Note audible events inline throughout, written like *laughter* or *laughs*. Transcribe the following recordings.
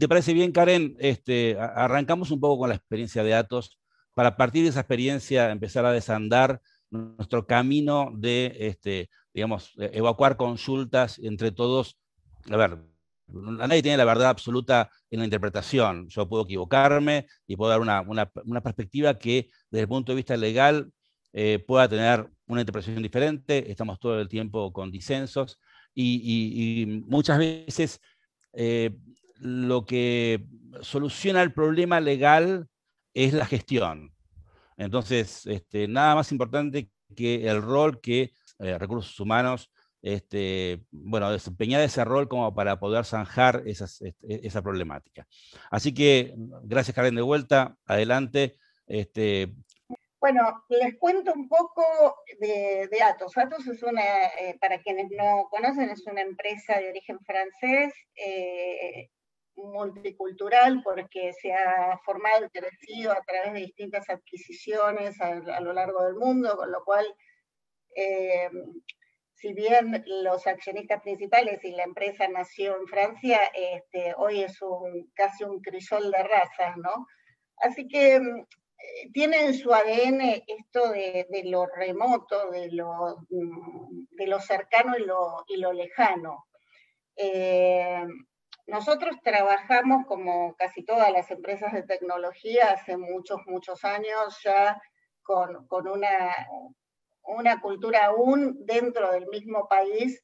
te parece bien, Karen, este, arrancamos un poco con la experiencia de Atos para partir de esa experiencia empezar a desandar nuestro camino de, este, digamos, e, evacuar consultas entre todos. A ver, nadie tiene la verdad absoluta en la interpretación. Yo puedo equivocarme y puedo dar una, perspectiva que desde el punto de vista legal eh, pueda tener una interpretación diferente. Estamos todo el tiempo con disensos y, muchas veces eh, lo que soluciona el problema legal es la gestión. Entonces, este, nada más importante que el rol que eh, recursos humanos, este, bueno, desempeñar ese rol como para poder zanjar este, esa problemática. Así que, gracias Karen de vuelta, adelante. Este... Bueno, les cuento un poco de, Atos. Atos es una, eh, para quienes no conocen, es una empresa de origen francés. Eh, multicultural porque se ha formado y crecido a través de distintas adquisiciones a, lo largo del mundo, con lo cual, eh, si bien los accionistas principales y la empresa nació en Francia, este, hoy es un, casi un crisol de razas, ¿no? Así que eh, tiene en su ADN esto de, lo remoto, de lo, mm, de lo cercano y lo, y lo lejano. Eh, nosotros trabajamos como casi todas las empresas de tecnología hace muchos, muchos años ya con, una, cultura aún dentro del mismo país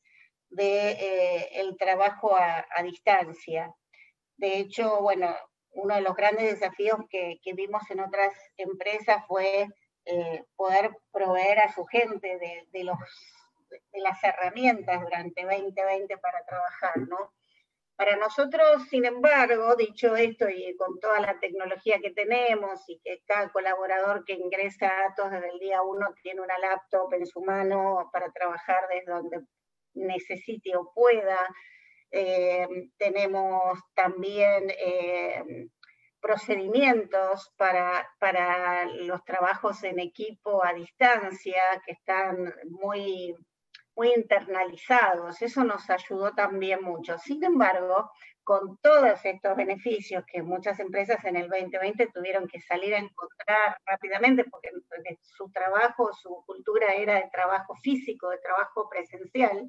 de eh, trabajo a, distancia. De hecho, bueno, uno de los grandes desafíos que, vimos en otras empresas fue eh, poder proveer a su gente de, de las herramientas durante 2020 para trabajar, ¿no? Para nosotros, sin embargo, dicho esto y con toda la tecnología que tenemos y que cada colaborador que ingresa datos desde el día uno tiene una laptop en su mano para trabajar desde donde necesite o pueda, eh, tenemos también eh, procedimientos para, para los trabajos en equipo a distancia que están muy muy internalizados, eso nos ayudó también mucho. Sin embargo, con todos estos beneficios que muchas empresas en el 2020 tuvieron que salir a encontrar rápidamente, porque su trabajo, su cultura era de trabajo físico, de trabajo presencial,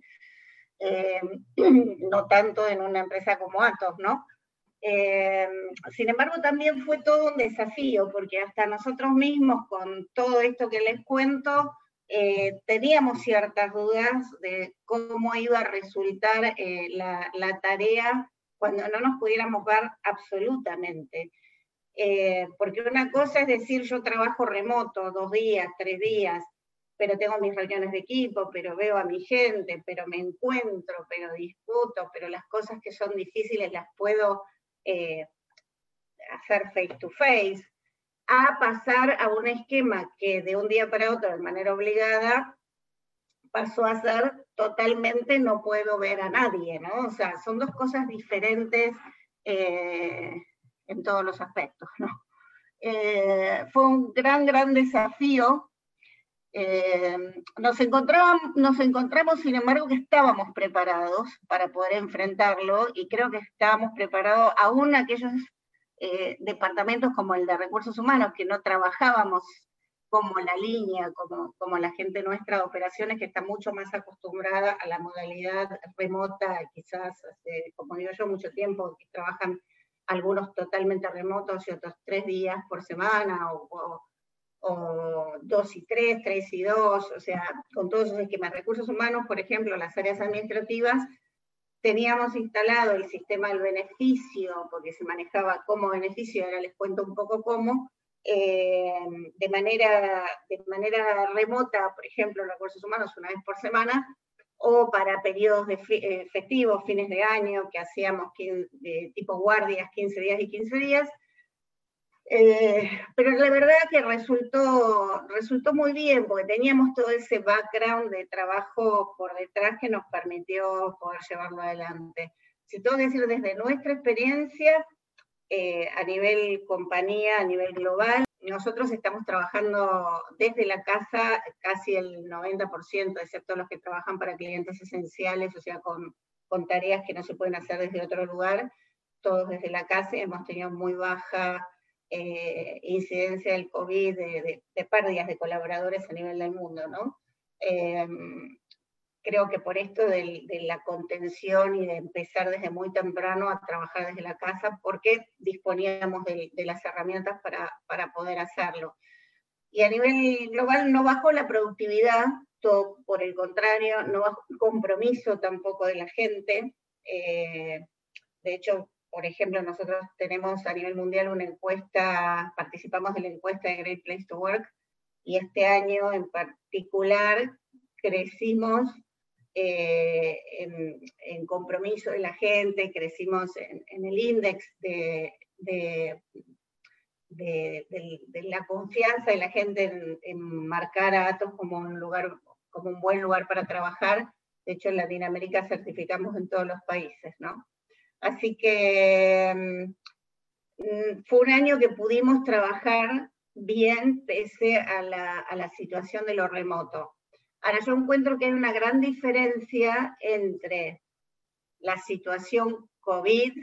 eh, *clears throat* no tanto en una empresa como Atos, ¿no? Eh, sin embargo, también fue todo un desafío, porque hasta nosotros mismos, con todo esto que les cuento, eh, teníamos ciertas dudas de cómo iba a resultar eh, la, tarea cuando no nos pudiéramos ver absolutamente. Eh, porque una cosa es decir, yo trabajo remoto dos días, tres días, pero tengo mis reuniones de equipo, pero veo a mi gente, pero me encuentro, pero discuto, pero las cosas que son difíciles las puedo hacer face to face a pasar a un esquema que de un día para otro, de manera obligada, pasó a ser totalmente no puedo ver a nadie, ¿no? O sea, son dos cosas diferentes eh, en todos los aspectos, ¿no? Eh, fue un gran, gran desafío. Eh, nos, encontramos, nos encontramos, sin embargo, que estábamos preparados para poder enfrentarlo y creo que estábamos preparados, aún aquellos eh, departamentos como el de recursos humanos, que no trabajábamos como la línea, como, como la gente nuestra de operaciones, que está mucho más acostumbrada a la modalidad remota, quizás, como digo yo, mucho tiempo, que trabajan algunos totalmente remotos y otros tres días por semana, o, o, dos y tres, tres y dos, o sea, con todos esos esquemas. Recursos humanos, por ejemplo, las áreas administrativas, teníamos instalado el sistema del beneficio, porque se manejaba como beneficio, ahora les cuento un poco cómo, eh, de, manera, de manera remota, por ejemplo, recursos humanos una vez por semana, o para periodos de eh, festivos, fines de año, que hacíamos de tipo guardias, 15 días y 15 días, eh, pero la verdad que resultó, resultó muy bien, porque teníamos todo ese background de trabajo por detrás que nos permitió poder llevarlo adelante. Si tengo que decir desde nuestra experiencia, eh, a nivel compañía, a nivel global, nosotros estamos trabajando desde la casa casi el 90%, excepto los que trabajan para clientes esenciales, o sea, con, con tareas que no se pueden hacer desde otro lugar todos desde la casa hemos tenido muy baja eh, incidencia del COVID, de, pérdidas de colaboradores a nivel del mundo, ¿no? Em, creo que por esto de, la contención y de empezar desde muy temprano a trabajar desde la casa, porque disponíamos de, las herramientas para, para, poder hacerlo. Y a nivel global no bajó la productividad, todo por el contrario, no bajó el compromiso tampoco de la gente. Eh, de hecho, por ejemplo, nosotros tenemos a nivel mundial una encuesta, participamos de la encuesta de Great Place to Work, y este año en particular crecimos eh, en, compromiso de la gente, crecimos en, el índice de, la confianza de la gente en, marcar a Atos como un lugar, como un buen lugar para trabajar. De hecho, en Latinoamérica certificamos en todos los países, ¿no? Así que mm, fue un año que pudimos trabajar bien pese a la, situación de lo remoto. Ahora yo encuentro que hay una gran diferencia entre la situación COVID,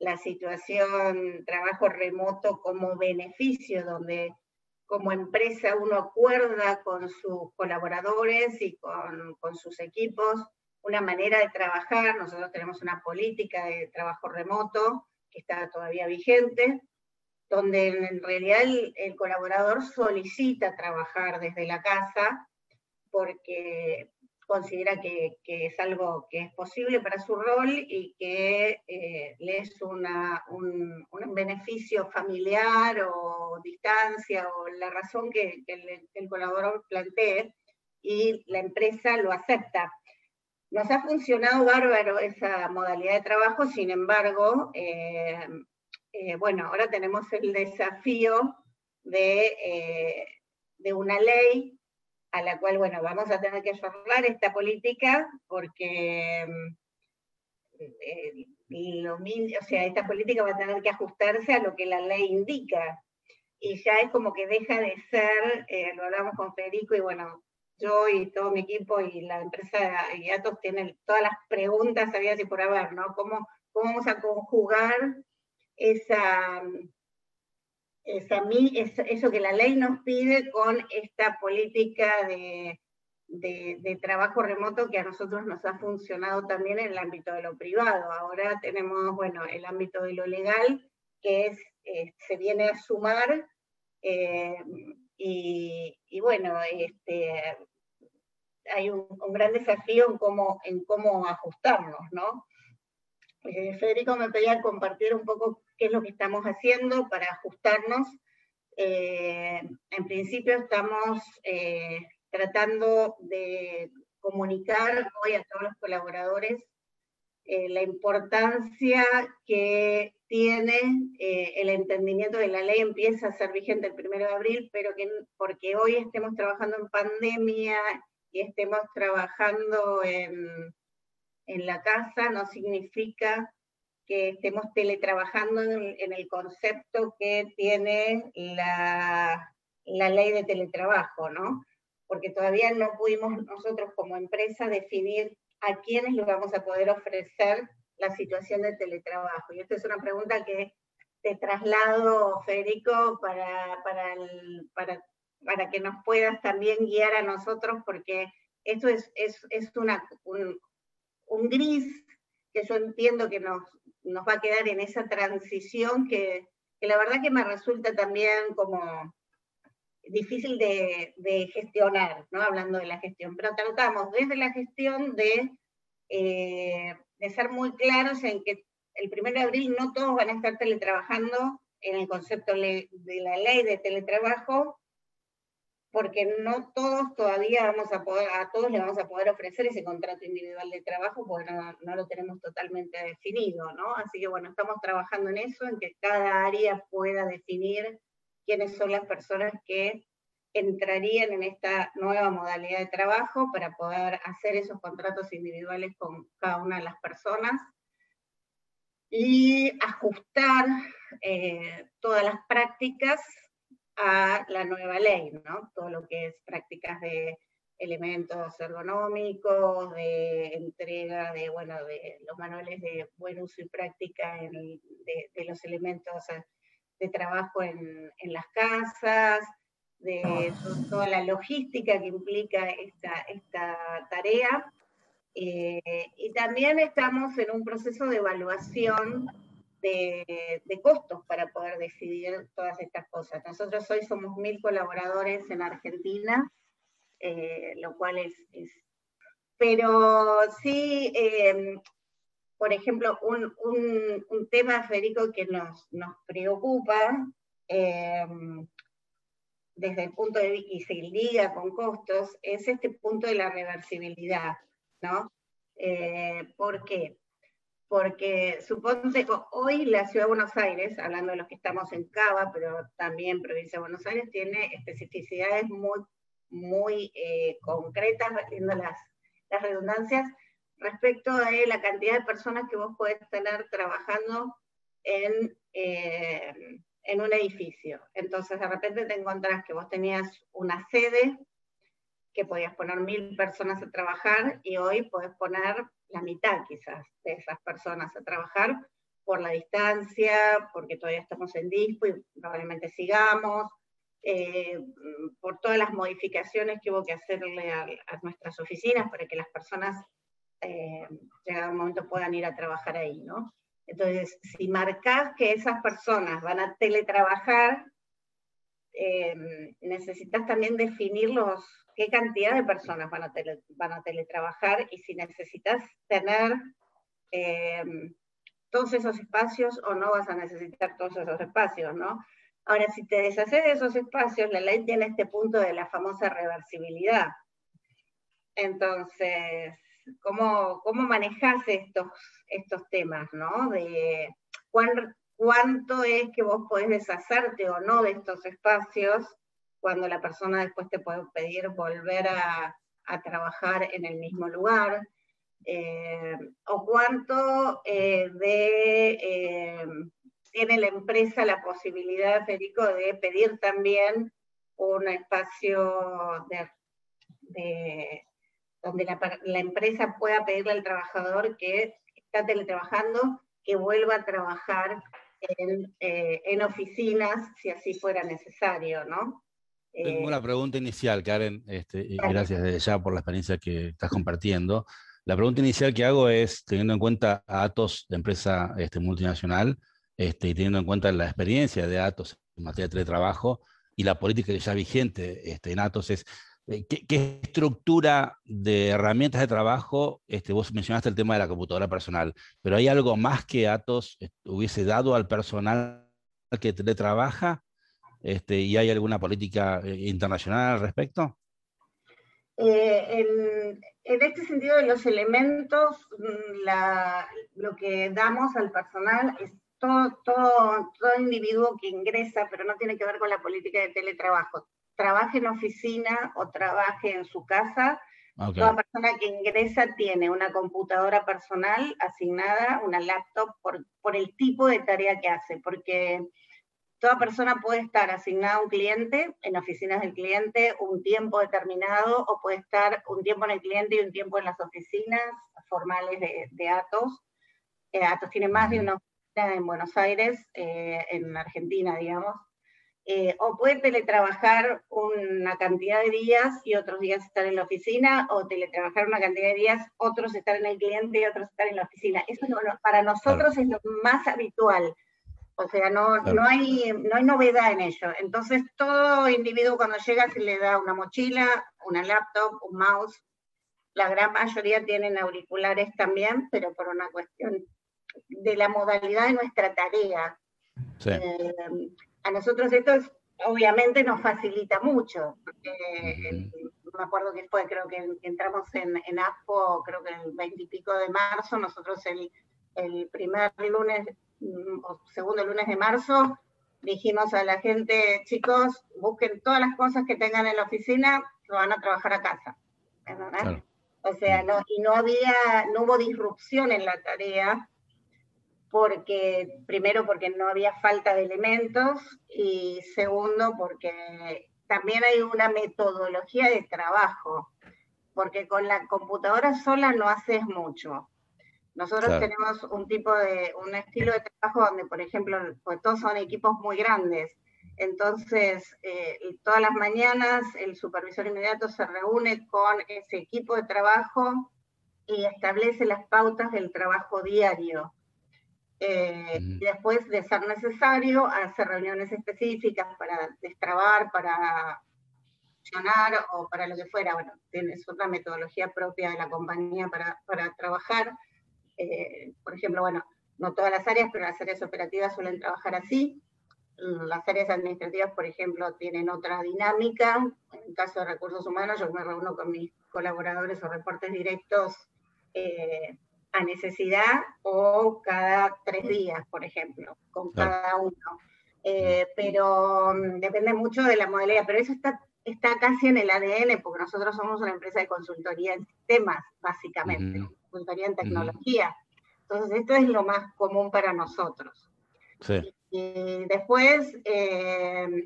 la situación trabajo remoto como beneficio, donde como empresa uno acuerda con sus colaboradores y con, con sus equipos una manera de trabajar, nosotros tenemos una política de trabajo remoto que está todavía vigente, donde en realidad el, colaborador solicita trabajar desde la casa porque considera que, es algo que es posible para su rol y que eh, le es un, beneficio familiar o distancia o la razón que, el colaborador plantee y la empresa lo acepta. Nos ha funcionado bárbaro esa modalidad de trabajo, sin embargo, eh, eh, bueno, ahora tenemos el desafío de, eh, de, una ley a la cual, bueno, vamos a tener que cerrar esta política porque lo, o sea, esta política va a tener que ajustarse a lo que la ley indica. Y ya es como que deja de ser, lo hablamos con Federico y bueno, yo y todo mi equipo y la empresa de Atos tienen todas las preguntas había y por haber, ¿no? ¿Cómo, ¿Cómo, vamos a conjugar esa, esa, eso que la ley nos pide con esta política de, de, trabajo remoto que a nosotros nos ha funcionado también en el ámbito de lo privado? Ahora tenemos, bueno, el ámbito de lo legal, que eh, se viene a sumar. Eh, y, y, bueno, este, hay un, gran desafío en cómo, ajustarnos, ¿no? Eh, Federico me pedía compartir un poco qué es lo que estamos haciendo para ajustarnos. Eh, en principio estamos eh, tratando de comunicar hoy a todos los colaboradores la importancia que tiene el entendimiento de la ley empieza a ser vigente el primero de abril, pero que porque hoy estemos trabajando en pandemia y estemos trabajando en, la casa no significa que estemos teletrabajando en, el concepto que tiene la, la, ley de teletrabajo, ¿no? Porque todavía no pudimos nosotros como empresa definir a quiénes le vamos a poder ofrecer la situación de teletrabajo. Y esta es una pregunta que te traslado, Federico, para, para para que nos puedas también guiar a nosotros, porque esto es, es, es un, un, gris que yo entiendo que nos, nos va a quedar en esa transición que, que la verdad que me resulta también como difícil de, de, gestionar, ¿no? hablando de la gestión, pero tratamos desde la gestión de, eh, de ser muy claros en que el 1 de abril no todos van a estar teletrabajando en el concepto de la ley de teletrabajo, porque no todos todavía vamos a poder, a todos le vamos a poder ofrecer ese contrato individual de trabajo, porque no, lo tenemos totalmente definido, ¿no? Así que bueno, estamos trabajando en eso, en que cada área pueda definir quiénes son las personas que entrarían en esta nueva modalidad de trabajo para poder hacer esos contratos individuales con cada una de las personas y ajustar eh, todas las prácticas a la nueva ley, ¿no? Todo lo que es prácticas de, elementos ergonómicos, de entrega de, bueno, de los manuales de buen uso y práctica de, los elementos de trabajo en, las casas, de toda la logística que implica esta, esta tarea. Eh, y también estamos en un proceso de evaluación de, costos para poder decidir todas estas cosas. Nosotros hoy somos mil colaboradores en Argentina, eh, lo cual es, Pero sí, eh, por ejemplo, un, tema, Federico, que nos, nos preocupa eh, desde el punto de vista, y se liga con costos, es este punto de la reversibilidad, ¿no? ¿Por qué? Porque suponte hoy la Ciudad de Buenos Aires, hablando de los que estamos en Cava, pero también provincia de Buenos Aires, tiene especificidades muy, muy eh, concretas, viendo las, las redundancias, respecto a la cantidad de personas que vos podés tener trabajando en, eh, en un edificio. Entonces, de repente te encontrás que vos tenías una sede que podías poner mil personas a trabajar y hoy podés poner la mitad quizás de esas personas a trabajar por la distancia, porque todavía estamos en dispo y probablemente sigamos, eh, por todas las modificaciones que hubo que hacerle a, nuestras oficinas para que las personas, eh, llegado un momento, puedan ir a trabajar ahí, ¿no? Entonces, si marcás que esas personas van a teletrabajar, eh, necesitas también definir los, qué cantidad de personas van a, van a teletrabajar y si necesitas tener eh, todos esos espacios o no vas a necesitar todos esos espacios, ¿no? Ahora, si te deshaces de esos espacios, la ley tiene este punto de la famosa reversibilidad. Entonces, ¿cómo, cómo manejas estos, estos temas, ¿no? De cuánto es que vos podés deshacerte o no de estos espacios cuando la persona después te puede pedir volver a, trabajar en el mismo lugar, eh, o cuánto eh, de, eh, tiene la empresa la posibilidad, Federico, de pedir también un espacio de, donde la, empresa pueda pedirle al trabajador que está teletrabajando que vuelva a trabajar en, en oficinas si así fuera necesario, ¿no? Tengo una pregunta inicial, Karen, este, y gracias desde ya por la experiencia que estás compartiendo. La pregunta inicial que hago es, teniendo en cuenta a Atos, de empresa este, multinacional, este, y teniendo en cuenta la experiencia de Atos en materia de teletrabajo y la política que ya vigente este, en Atos, es eh, ¿qué, estructura de herramientas de trabajo, este, vos mencionaste el tema de la computadora personal, pero hay algo más que Atos hubiese dado al personal que teletrabaja este, ¿Y hay alguna política eh, internacional al respecto? Eh, en, este sentido de los elementos, mm, lo que damos al personal es todo, todo, todo individuo que ingresa, pero no tiene que ver con la política de teletrabajo. Trabaje en oficina o trabaje en su casa, Toda persona que ingresa tiene una computadora personal asignada, una laptop, por, por, el tipo de tarea que hace, porque Toda persona puede estar asignada a un cliente en oficinas del cliente un tiempo determinado o puede estar un tiempo en el cliente y un tiempo en las oficinas formales de, Atos. Eh, Atos tiene más de una oficina en Buenos Aires, eh, en Argentina, digamos. Eh, o puede teletrabajar una cantidad de días y otros días estar en la oficina, o teletrabajar una cantidad de días, otros estar en el cliente y otros estar en la oficina. Eso para nosotros es lo más habitual o sea, no, no, hay, no hay novedad en ello. Entonces, todo individuo cuando llega se le da una mochila, una laptop, un mouse. La gran mayoría tienen auriculares también, pero por una cuestión de la modalidad de nuestra tarea. Eh, a nosotros esto obviamente nos facilita mucho. Porque, me acuerdo que fue, creo que entramos en, en creo que el 20 y pico de marzo, nosotros el, el primer lunes Mm, o segundo lunes de marzo, dijimos a la gente, chicos, busquen todas las cosas que tengan en la oficina, lo van a trabajar a casa. O sea, no, y no había, no hubo disrupción en la tarea, porque, primero porque no había falta de elementos, y segundo porque también hay una metodología de trabajo. porque con la computadora sola no haces mucho. Nosotros tenemos un tipo de, un estilo de trabajo donde, por ejemplo, pues todos son equipos muy grandes. Entonces, eh, todas las mañanas el supervisor inmediato se reúne con ese equipo de trabajo y establece las pautas del trabajo diario. Eh, y después, de ser necesario, hace reuniones específicas para destrabar, para funcionar o para lo que fuera. Bueno, tienes otra metodología propia de la compañía para, para trabajar. Eh, por ejemplo, bueno, no todas las áreas, pero las áreas operativas suelen trabajar así. Las áreas administrativas, por ejemplo, tienen otra dinámica. En el caso de recursos humanos, yo me reúno con mis colaboradores o reportes directos eh, a necesidad o cada tres días, por ejemplo, con cada uno. Eh, pero mm, depende mucho de la modalidad, pero eso está, está casi en el ADN, porque nosotros somos una empresa de consultoría en sistemas, básicamente, consultoría en tecnología. Entonces, esto es lo más común para nosotros. Y, después, eh,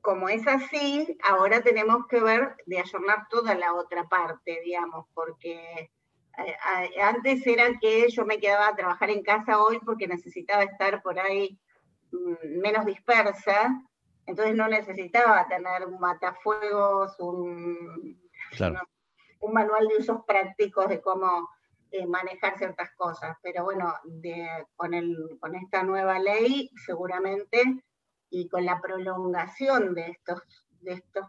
como es así, ahora tenemos que ver de ayornar toda la otra parte, digamos, porque antes era que yo me quedaba a trabajar en casa hoy porque necesitaba estar por ahí mm, menos dispersa, entonces no necesitaba tener un matafuegos, un, un manual de usos prácticos de cómo eh, manejar ciertas cosas. Pero bueno, con, el, con esta nueva ley seguramente y con la prolongación de estos, de estos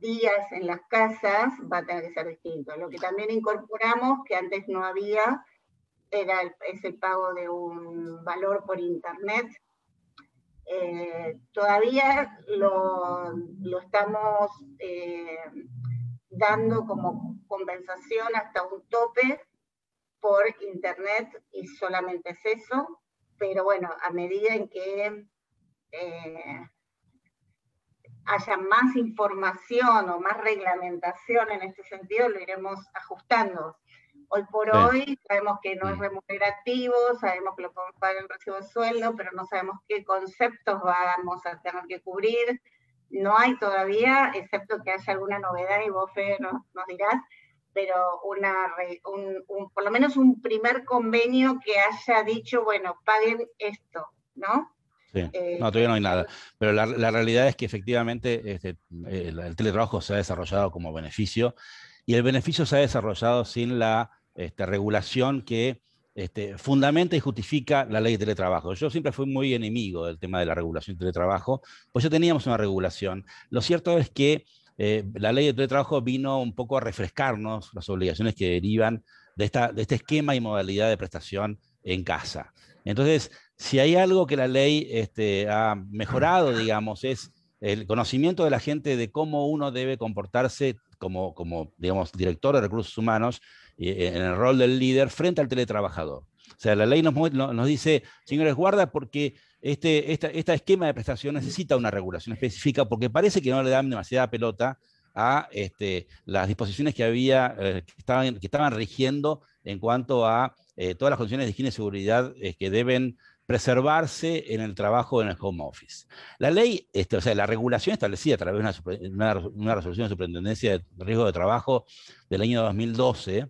días en las casas va a tener que ser distinto. Lo que también incorporamos, que antes no había, era el, es el pago de un valor por internet. Eh, todavía lo, estamos eh, dando como compensación hasta un tope por internet y solamente es eso, pero bueno, a medida en que eh, haya más información o más reglamentación en este sentido, lo iremos ajustando. Hoy por hoy sabemos que no es mm. remunerativo, sabemos que lo podemos pagar en recibo de sueldo, pero no sabemos qué conceptos vamos a tener que cubrir. No hay todavía, excepto que haya alguna novedad y vos, Fe, nos, dirás, pero una, un, por lo menos un primer convenio que haya dicho, bueno, paguen esto, ¿no? Sí. Eh, no, todavía no hay nada. Pero la, realidad es que efectivamente este, el, teletrabajo se ha desarrollado como beneficio y el beneficio se ha desarrollado sin la este, regulación que este, fundamenta y justifica la ley de teletrabajo. Yo siempre fui muy enemigo del tema de la regulación de teletrabajo, pues ya teníamos una regulación. Lo cierto es que eh, la ley de teletrabajo vino un poco a refrescarnos las obligaciones que derivan de, esta, de este esquema y modalidad de prestación en casa. Entonces, si hay algo que la ley este, ha mejorado, *clears throat* digamos, es el conocimiento de la gente de cómo uno debe comportarse como, como digamos, director de recursos humanos en el rol del líder frente al teletrabajador. O sea, la ley nos, nos dice, señores, guarda porque este, esta, esquema de prestación necesita una regulación específica porque parece que no le dan demasiada pelota a este, las disposiciones que había, eh, que, estaban, que estaban rigiendo en cuanto a eh, todas las condiciones de higiene y seguridad eh, que deben preservarse en el trabajo en el home office. La ley, este, o sea, la regulación establecida a través de una, resolución de superintendencia de riesgo de trabajo del año 2012,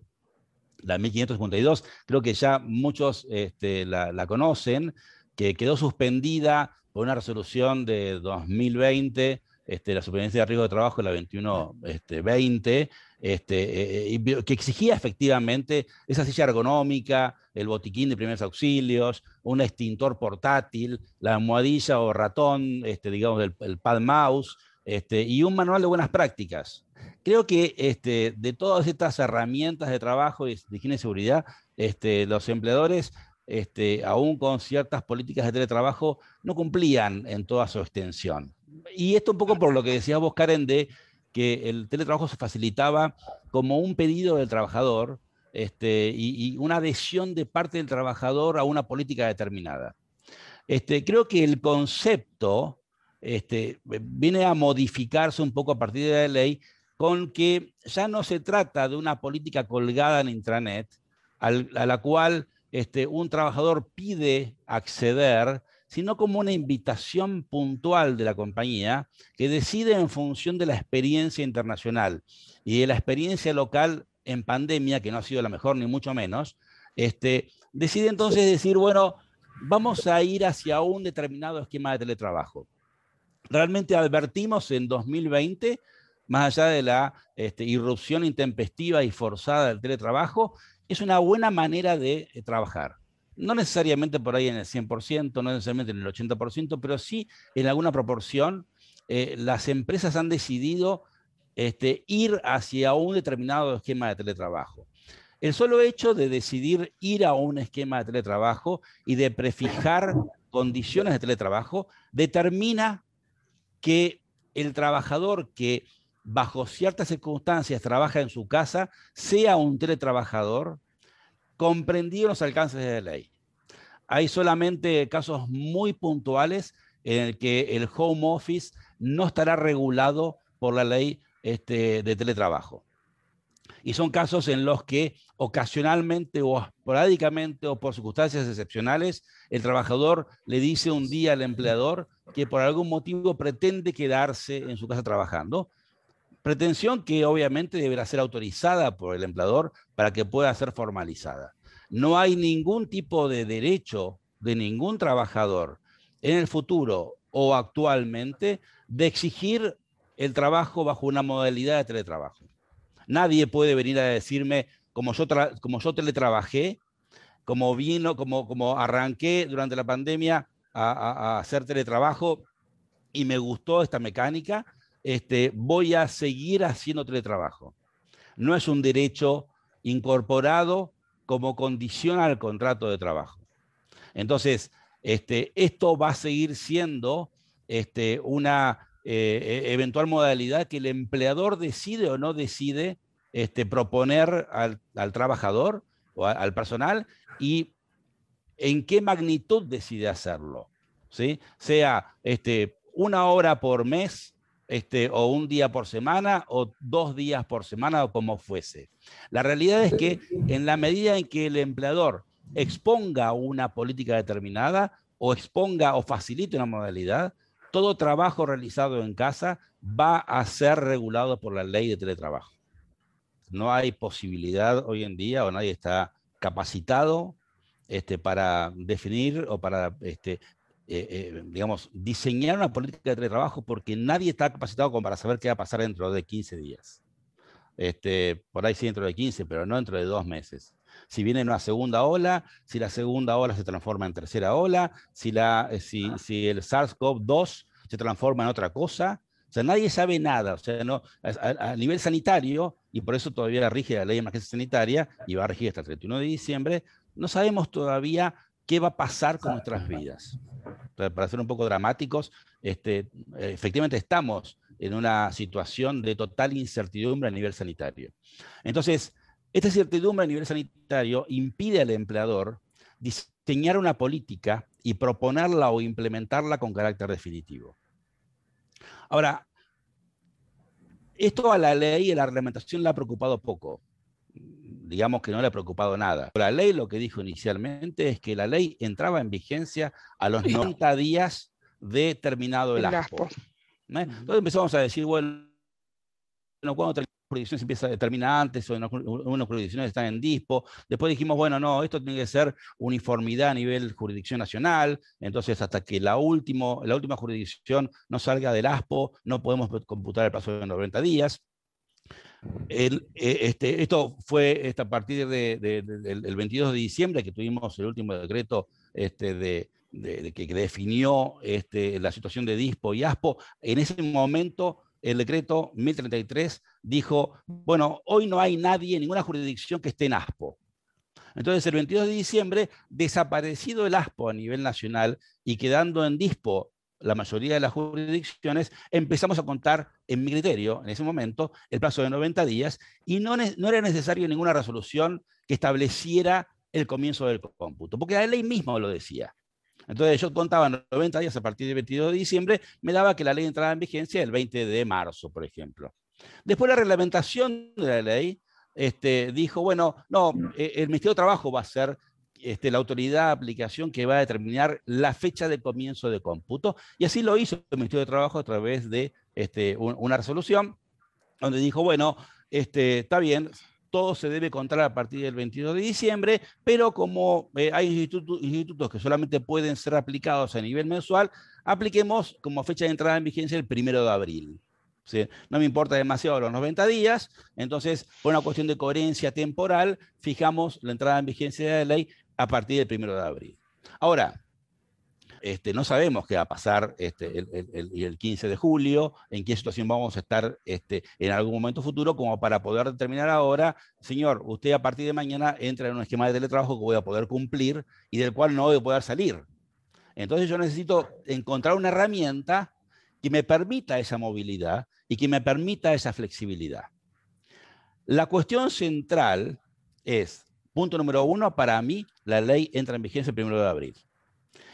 la 1552, creo que ya muchos este, la, conocen, que quedó suspendida por una resolución de 2020, este, la superintendencia de riesgo de trabajo, la 2120, este, eh, que exigía efectivamente esa silla ergonómica, el botiquín de primeros auxilios, un extintor portátil, la almohadilla o ratón, este, digamos, el, pad mouse, este, y un manual de buenas prácticas. Creo que este, de todas estas herramientas de trabajo y de higiene y seguridad, este, los empleadores, este, aún con ciertas políticas de teletrabajo, no cumplían en toda su extensión. Y esto un poco por lo que decía vos, Karen, de que el teletrabajo se facilitaba como un pedido del trabajador este, y, una adhesión de parte del trabajador a una política determinada. Este, creo que el concepto este, viene a modificarse un poco a partir de la ley con que ya no se trata de una política colgada en intranet a la cual un trabajador pide acceder sino como una invitación puntual de la compañía que decide en función de la experiencia internacional y de la experiencia local en pandemia, que no ha sido la mejor ni mucho menos, este, decide entonces decir, bueno, vamos a ir hacia un determinado esquema de teletrabajo. Realmente advertimos en 2020, más allá de la este, irrupción intempestiva y forzada del teletrabajo, es una buena manera de eh, trabajar. No necesariamente por ahí en el 100%, no necesariamente en el 80%, pero sí en alguna proporción eh, las empresas han decidido este, ir hacia un determinado esquema de teletrabajo. El solo hecho de decidir ir a un esquema de teletrabajo y de prefijar condiciones de teletrabajo determina que el trabajador que bajo ciertas circunstancias trabaja en su casa sea un teletrabajador comprendido en los alcances de la ley. Hay solamente casos muy puntuales en el que el home office no estará regulado por la ley este, de teletrabajo. Y son casos en los que ocasionalmente o esporádicamente o por circunstancias excepcionales, el trabajador le dice un día al empleador que por algún motivo pretende quedarse en su casa trabajando. Pretensión que obviamente deberá ser autorizada por el empleador para que pueda ser formalizada. No hay ningún tipo de derecho de ningún trabajador en el futuro o actualmente de exigir el trabajo bajo una modalidad de teletrabajo. Nadie puede venir a decirme, como yo, como yo teletrabajé, como vino, como, como arranqué durante la pandemia a, hacer teletrabajo y me gustó esta mecánica, este, voy a seguir haciendo teletrabajo. No es un derecho incorporado como condición al contrato de trabajo. Entonces, este, esto va a seguir siendo este, una eh, e, eventual modalidad que el empleador decide o no decide este, proponer al, trabajador o al personal y en qué magnitud decide hacerlo. ¿sí? Sea una hora por mes este, o un día por semana o dos días por semana o como fuese. La realidad es que en la medida en que el empleador exponga una política determinada o exponga o facilite una modalidad, todo trabajo realizado en casa va a ser regulado por la ley de teletrabajo. No hay posibilidad hoy en día o nadie está capacitado este, para definir o para, este, eh, eh, digamos, diseñar una política de teletrabajo porque nadie está capacitado como para saber qué va a pasar dentro de 15 días. Este, por ahí sí dentro de 15, pero no dentro de dos meses si viene una segunda ola, si la segunda ola se transforma en tercera ola, si, la, eh, si, si el SARS-CoV-2 se transforma en otra cosa. O sea, nadie sabe nada. O sea, no, a, nivel sanitario, y por eso todavía rige la ley de emergencia sanitaria, y va a regir hasta el 31 de diciembre, no sabemos todavía qué va a pasar con nuestras vidas. para ser un poco dramáticos, este, efectivamente estamos en una situación de total incertidumbre a nivel sanitario. Entonces, esta incertidumbre a nivel sanitario impide al empleador diseñar una política y proponerla o implementarla con carácter definitivo. Ahora, esto a la ley y a la reglamentación le ha preocupado poco. Digamos que no le ha preocupado nada. La ley lo que dijo inicialmente es que la ley entraba en vigencia a los 90 días de terminado el, ASPO. Entonces empezamos a decir, bueno, ¿cuándo jurisdicciones empieza, termina antes o en unas jurisdicciones están en dispo. Después dijimos, bueno, no, esto tiene que ser uniformidad a nivel jurisdicción nacional, entonces hasta que la, último, la última jurisdicción no salga del ASPO, no podemos computar el plazo de 90 días. El, eh, este, esto fue a partir del 22 de diciembre que tuvimos el último decreto este, de, que definió este, la situación de DISPO y ASPO. En ese momento el decreto 1033 dijo, bueno, hoy no hay nadie, ninguna jurisdicción que esté en ASPO. Entonces, el 22 de diciembre, desaparecido el ASPO a nivel nacional y quedando en DISPO la mayoría de las jurisdicciones, empezamos a contar, en mi criterio, en ese momento, el plazo de 90 días y no, no era necesario ninguna resolución que estableciera el comienzo del cómputo, porque la ley misma lo decía. Entonces yo contaba 90 días a partir del 22 de diciembre, me daba que la ley entraba en vigencia el 20 de marzo, por ejemplo. Después la reglamentación de la ley este, dijo, bueno, no, eh, el Ministerio de Trabajo va a ser este, la autoridad de aplicación que va a determinar la fecha de comienzo de cómputo. Y así lo hizo el Ministerio de Trabajo a través de este, una resolución donde dijo, bueno, este, está bien, todo se debe contar a partir del 22 de diciembre, pero como eh, hay institutos que solamente pueden ser aplicados a nivel mensual, apliquemos como fecha de entrada en vigencia el primero de abril. No me importa demasiado los 90 días, entonces, por una cuestión de coherencia temporal, fijamos la entrada en vigencia de la ley a partir del primero de abril. Ahora, este, no sabemos qué va a pasar este, el, 15 de julio, en qué situación vamos a estar este, en algún momento futuro, como para poder determinar ahora, señor, usted a partir de mañana entra en un esquema de teletrabajo que voy a poder cumplir y del cual no voy a poder salir. Entonces yo necesito encontrar una herramienta que me permita esa movilidad y que me permita esa flexibilidad. La cuestión central es, punto número uno, para mí la ley entra en vigencia el 1 de abril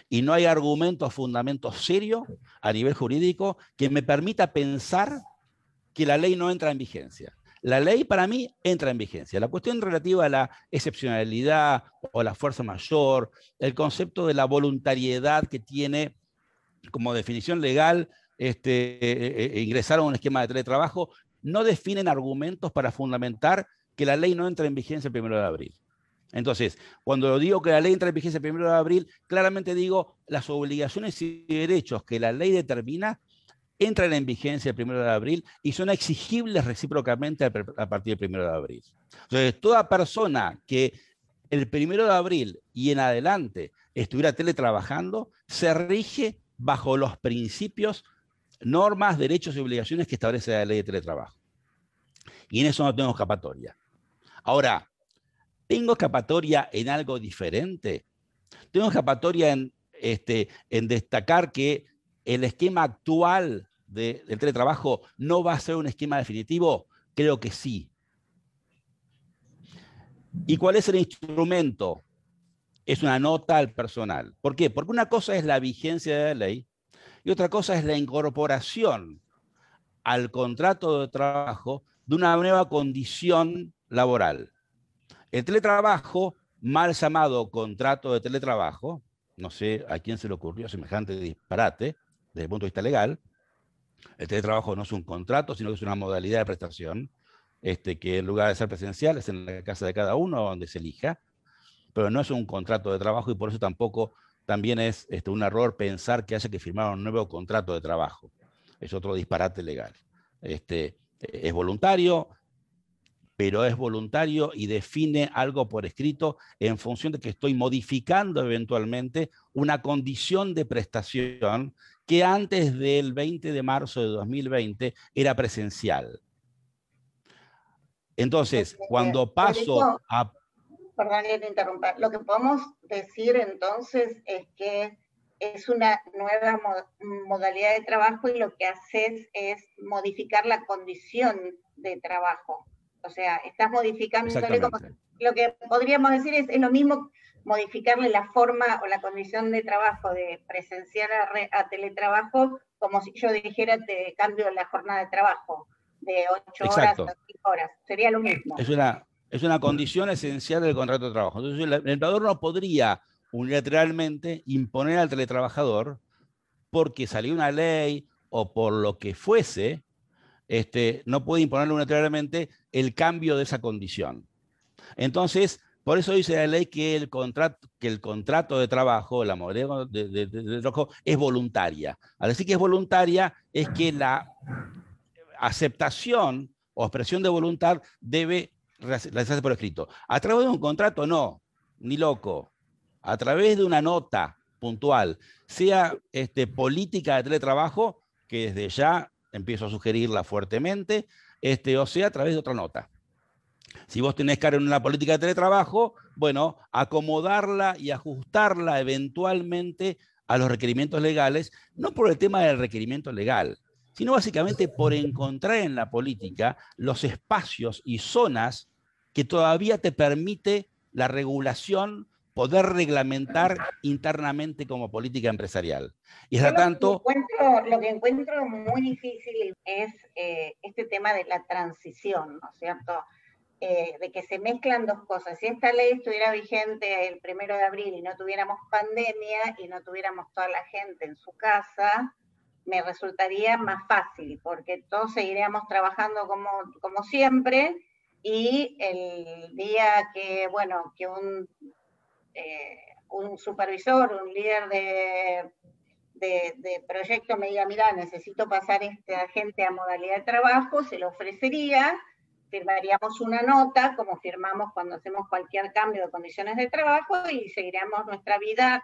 y no hay argumento, fundamento serio a nivel jurídico que me permita pensar que la ley no entra en vigencia. La ley para mí entra en vigencia. La cuestión relativa a la excepcionalidad o la fuerza mayor, el concepto de la voluntariedad que tiene como definición legal este, e, e, e ingresar a un esquema de teletrabajo, no definen argumentos para fundamentar que la ley no entra en vigencia el 1 de abril. Entonces, cuando digo que la ley entra en vigencia el 1 de abril, claramente digo las obligaciones y derechos que la ley determina entran en vigencia el 1 de abril y son exigibles recíprocamente a partir del 1 de abril. Entonces, toda persona que el 1 de abril y en adelante estuviera teletrabajando, se rige bajo los principios, normas, derechos y obligaciones que establece la ley de teletrabajo. Y en eso no tengo escapatoria. Ahora, ¿Tengo escapatoria en algo diferente? ¿Tengo escapatoria en, este, en destacar que el esquema actual del teletrabajo no va a ser un esquema definitivo? Creo que sí. ¿Y cuál es el instrumento? Es una nota al personal. ¿Por qué? Porque una cosa es la vigencia de la ley y otra cosa es la incorporación al contrato de trabajo de una nueva condición laboral. El teletrabajo, mal llamado contrato de teletrabajo, no sé a quién se le ocurrió semejante disparate desde el punto de vista legal. El teletrabajo no es un contrato, sino que es una modalidad de prestación, este, que en lugar de ser presencial es en la casa de cada uno donde se elija, pero no es un contrato de trabajo y por eso tampoco también es este, un error pensar que haya que firmar un nuevo contrato de trabajo. Es otro disparate legal. Este, es voluntario, pero es voluntario y define algo por escrito en función de que estoy modificando eventualmente una condición de prestación que antes del 20 de marzo de 2020 era presencial. Entonces, cuando paso a... Perdón que te interrumpa. Lo que podemos decir entonces es que es una nueva modalidad de trabajo y lo que haces es modificar la condición de trabajo. O sea, estás modificándole como, lo que podríamos decir es, es, lo mismo modificarle la forma o la condición de trabajo de presencial a, teletrabajo, como si yo dijera te cambio la jornada de trabajo de 8 horas a 5 horas. Sería lo mismo. Es una, es una condición esencial del contrato de trabajo. Entonces, el, el empleador no podría unilateralmente imponer al teletrabajador porque salió una ley o por lo que fuese, este, no puede imponerle unilateralmente el cambio de esa condición. Entonces, por eso dice la ley que el contrato, que el contrato de trabajo, la modalidad de, trabajo, es voluntaria. Al decir que es voluntaria, es que la aceptación o expresión de voluntad debe realizarse por escrito. A través de un contrato, no, ni loco. A través de una nota puntual, sea este, política de teletrabajo, que desde ya empiezo a sugerirla fuertemente, este, o sea, a través de otra nota. Si vos tenés que en una política de teletrabajo, bueno, acomodarla y ajustarla eventualmente a los requerimientos legales, no por el tema del requerimiento legal, sino básicamente por encontrar en la política los espacios y zonas que todavía te permite la regulación poder reglamentar internamente como política empresarial. Y es tanto... Lo que, encuentro, muy difícil es eh, este tema de la transición, ¿no es cierto? eh, de que se mezclan dos cosas. Si esta ley estuviera vigente el primero de abril y no tuviéramos pandemia y no tuviéramos toda la gente en su casa, me resultaría más fácil, porque todos seguiríamos trabajando como, como siempre y el día que, bueno, que un, eh, un supervisor, un líder de, de, proyecto me diga, mira, necesito pasar esta gente a modalidad de trabajo, se lo ofrecería, firmaríamos una nota, como firmamos cuando hacemos cualquier cambio de condiciones de trabajo y seguiríamos nuestra vida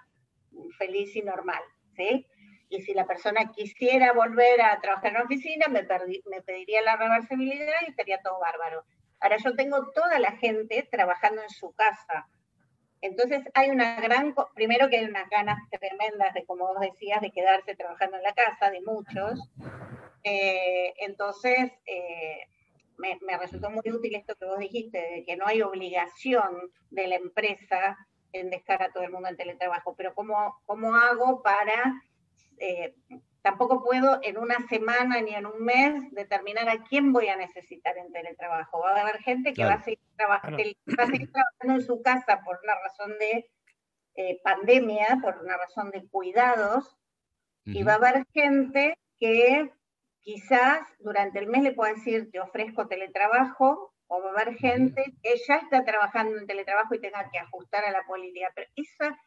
feliz y normal, ¿sí? Y si la persona quisiera volver a trabajar en la oficina, me, me pediría la reversibilidad y estaría todo bárbaro. Ahora yo tengo toda la gente trabajando en su casa. Entonces hay una gran, primero que hay unas ganas tremendas de, como vos decías, de quedarse trabajando en la casa, de muchos. Eh, entonces, eh, me, resultó muy útil esto que vos dijiste, de que no hay obligación de la empresa en dejar a todo el mundo en teletrabajo, pero ¿cómo, cómo hago para eh, tampoco puedo en una semana ni en un mes determinar a quién voy a necesitar en teletrabajo. Va a haber gente que va, a seguir trabajando en su casa por una razón de eh, pandemia, por una razón de cuidados, y va a haber gente que quizás durante el mes le pueda decir, te ofrezco teletrabajo, o va a haber gente que ya está trabajando en teletrabajo y tenga que ajustar a la política. Pero esa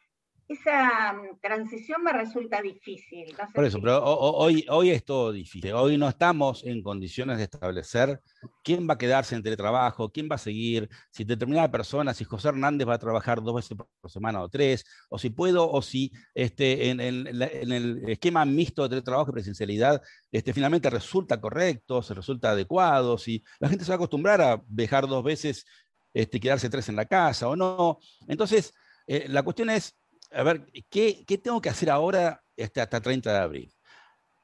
esa mm, transición me resulta difícil. Por eso, pero hoy, hoy es todo difícil. Hoy no estamos en condiciones de establecer quién va a quedarse en teletrabajo, quién va a seguir, si determinada persona, si José Hernández va a trabajar dos veces por semana o tres, o si puedo, o si este, en, el esquema mixto de teletrabajo y presencialidad este, finalmente resulta correcto, se resulta adecuado, si la gente se va a acostumbrar a dejar dos veces, este, quedarse tres en la casa o no. Entonces, eh, la cuestión es a ver, ¿qué, tengo que hacer ahora este, hasta 30 de abril?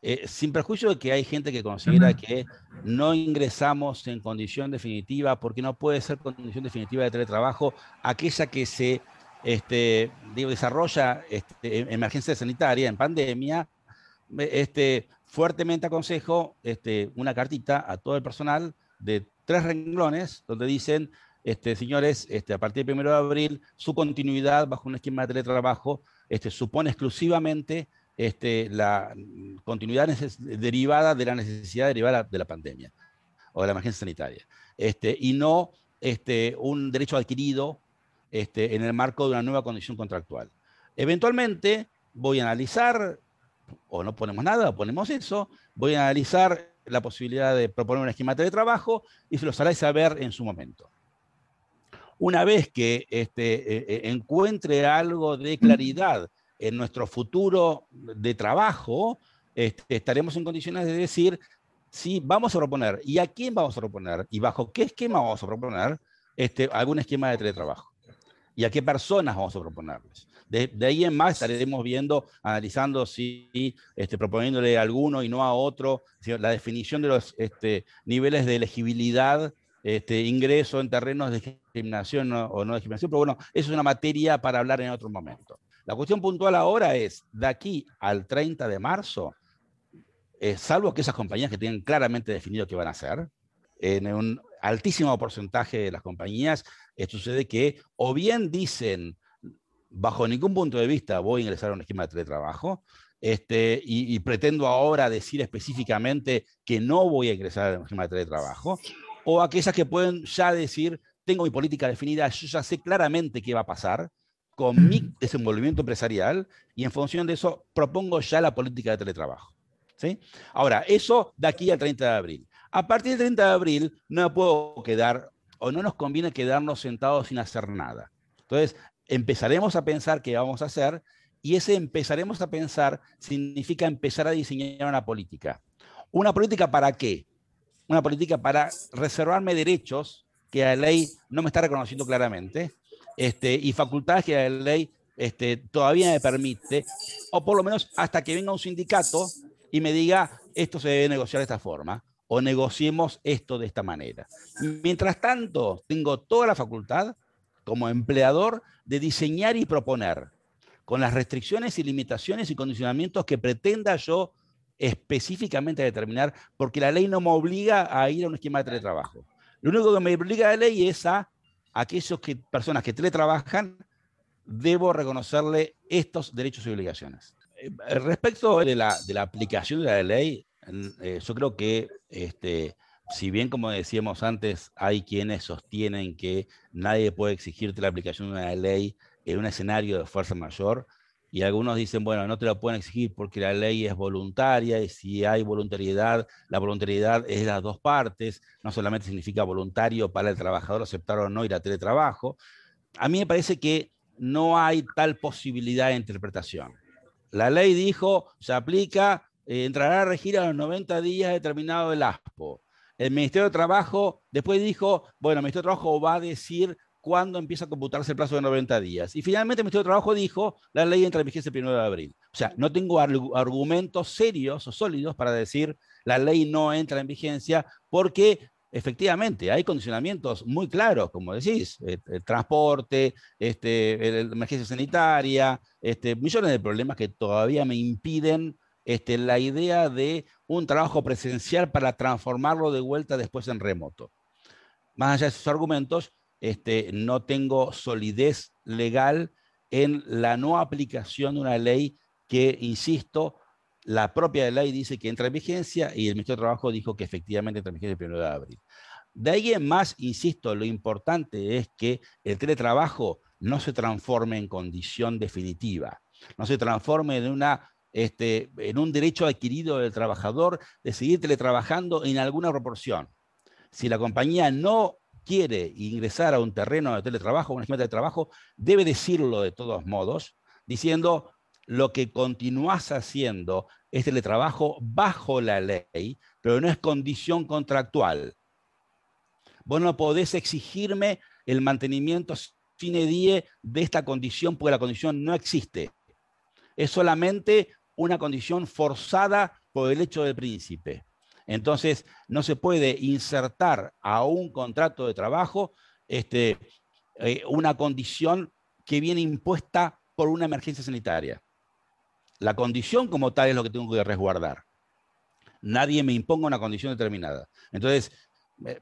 Eh, sin perjuicio de que hay gente que considera que no ingresamos en condición definitiva, porque no puede ser condición definitiva de teletrabajo aquella que se este, desarrolla este, en emergencia sanitaria, en pandemia, este, fuertemente aconsejo este, una cartita a todo el personal de tres renglones donde dicen este, señores, este, a partir del 1 de abril, su continuidad bajo un esquema de teletrabajo este, supone exclusivamente este, la continuidad derivada de la necesidad derivada de la pandemia o de la emergencia sanitaria, este, y no este, un derecho adquirido este, en el marco de una nueva condición contractual. Eventualmente voy a analizar, o no ponemos nada, o ponemos eso, voy a analizar la posibilidad de proponer un esquema de trabajo y se los haré saber en su momento. Una vez que este, e, e, encuentre algo de claridad en nuestro futuro de trabajo, este, estaremos en condiciones de decir si vamos a proponer y a quién vamos a proponer y bajo qué esquema vamos a proponer este, algún esquema de teletrabajo y a qué personas vamos a proponerles. De, ahí en más estaremos viendo, analizando si este, proponiéndole a alguno y no a otro, la definición de los este, niveles de elegibilidad este, ingreso en terrenos de discriminación o no discriminación, pero bueno, eso es una materia para hablar en otro momento. La cuestión puntual ahora es, de aquí al 30 de marzo, eh, salvo que esas compañías que tienen claramente definido qué van a hacer, en un altísimo porcentaje de las compañías sucede que o bien dicen, bajo ningún punto de vista voy a ingresar a un esquema de teletrabajo, este, y, y, pretendo ahora decir específicamente que no voy a ingresar a un esquema de teletrabajo, o aquellas que pueden ya decir, tengo mi política definida, yo ya sé claramente qué va a pasar con mi desenvolvimiento empresarial y en función de eso propongo ya la política de teletrabajo. ¿sí? Ahora, eso de aquí al 30 de abril. A partir del 30 de abril no puedo quedar o no nos conviene quedarnos sentados sin hacer nada. Entonces, empezaremos a pensar qué vamos a hacer y ese empezaremos a pensar significa empezar a diseñar una política. ¿Una política para qué? Una política para reservarme derechos que la ley no me está reconociendo claramente este, y facultades que la ley este, todavía me permite, o por lo menos hasta que venga un sindicato y me diga esto se debe negociar de esta forma o negociemos esto de esta manera. Mientras tanto, tengo toda la facultad como empleador de diseñar y proponer con las restricciones y limitaciones y condicionamientos que pretenda yo específicamente a determinar, porque la ley no me obliga a ir a un esquema de teletrabajo. Lo único que me obliga la ley es a aquellas que, personas que teletrabajan, debo reconocerle estos derechos y obligaciones. Eh, respecto de la, de la aplicación de la ley, eh, yo creo que, este, si bien como decíamos antes, hay quienes sostienen que nadie puede exigirte la aplicación de una ley en un escenario de fuerza mayor, y algunos dicen, bueno, no te lo pueden exigir porque la ley es voluntaria y si hay voluntariedad, la voluntariedad es las dos partes, no solamente significa voluntario para el trabajador aceptar o no ir a teletrabajo. A mí me parece que no hay tal posibilidad de interpretación. La ley dijo, se aplica, eh, entrará a regir a los 90 días determinado el ASPO. El Ministerio de Trabajo después dijo, bueno, el Ministerio de Trabajo va a decir cuándo empieza a computarse el plazo de 90 días. Y finalmente el Ministerio de Trabajo dijo, la ley entra en vigencia el 1 de abril. O sea, no tengo argumentos serios o sólidos para decir la ley no entra en vigencia porque efectivamente hay condicionamientos muy claros, como decís, eh, transporte, este, emergencia sanitaria, este, millones de problemas que todavía me impiden este, la idea de un trabajo presencial para transformarlo de vuelta después en remoto. Más allá de esos argumentos, este, no tengo solidez legal en la no aplicación de una ley que, insisto, la propia ley dice que entra en vigencia y el Ministerio de Trabajo dijo que efectivamente entra en vigencia el 1 de abril. De ahí en más, insisto, lo importante es que el teletrabajo no se transforme en condición definitiva, no se transforme en, una, este, en un derecho adquirido del trabajador de seguir teletrabajando en alguna proporción. Si la compañía no quiere ingresar a un terreno de teletrabajo, un esquema de trabajo, debe decirlo de todos modos, diciendo lo que continúas haciendo es teletrabajo bajo la ley, pero no es condición contractual. Vos no podés exigirme el mantenimiento sine die de esta condición porque la condición no existe. Es solamente una condición forzada por el hecho del príncipe. Entonces, no se puede insertar a un contrato de trabajo este, eh, una condición que viene impuesta por una emergencia sanitaria. La condición como tal es lo que tengo que resguardar. Nadie me imponga una condición determinada. Entonces, eh,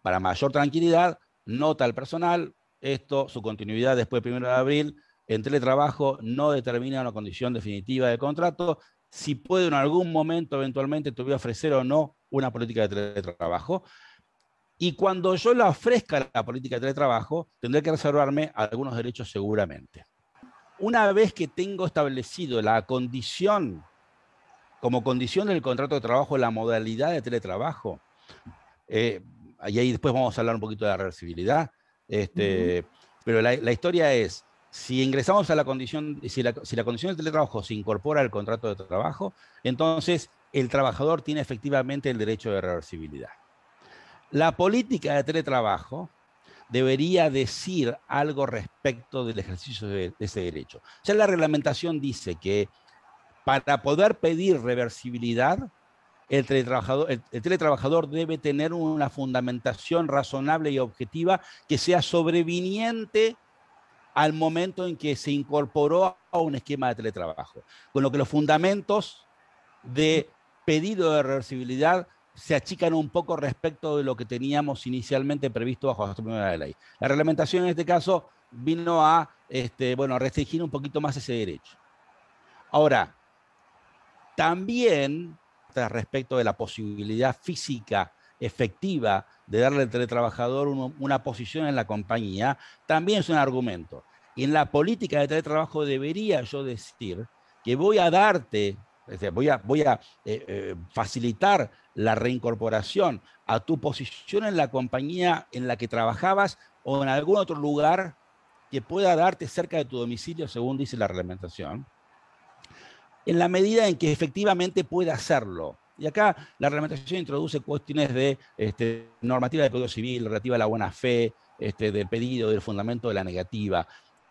para mayor tranquilidad, nota al personal, esto, su continuidad después del 1 de abril, en teletrabajo no determina una condición definitiva de contrato, si puedo en algún momento eventualmente te voy a ofrecer o no una política de teletrabajo. Y cuando yo la ofrezca la política de teletrabajo, tendré que reservarme algunos derechos seguramente. Una vez que tengo establecido la condición, como condición del contrato de trabajo, la modalidad de teletrabajo, eh, y ahí después vamos a hablar un poquito de la reversibilidad, este, pero la, la historia es, si ingresamos a la condición, si la, condición de teletrabajo se incorpora al contrato de trabajo, entonces el trabajador tiene efectivamente el derecho de reversibilidad. La política de teletrabajo debería decir algo respecto del ejercicio de, ese derecho. Ya la reglamentación dice que para poder pedir reversibilidad, el teletrabajador, el teletrabajador debe tener una fundamentación razonable y objetiva que sea sobreviniente al momento en que se incorporó a un esquema de teletrabajo, con lo que los fundamentos de pedido de reversibilidad se achican un poco respecto de lo que teníamos inicialmente previsto bajo la primera ley. La reglamentación en este caso vino a este, bueno, restringir un poquito más ese derecho. Ahora, también respecto de la posibilidad física efectiva de darle al teletrabajador una posición en la compañía, también es un argumento. Y en la política de teletrabajo debería yo decir que voy a darte, voy a, eh, eh, facilitar la reincorporación a tu posición en la compañía en la que trabajabas o en algún otro lugar que pueda darte cerca de tu domicilio, según dice la reglamentación, en la medida en que efectivamente pueda hacerlo. Y acá la reglamentación introduce cuestiones de este, normativa de código civil relativa a la buena fe, este, del pedido, del fundamento de la negativa.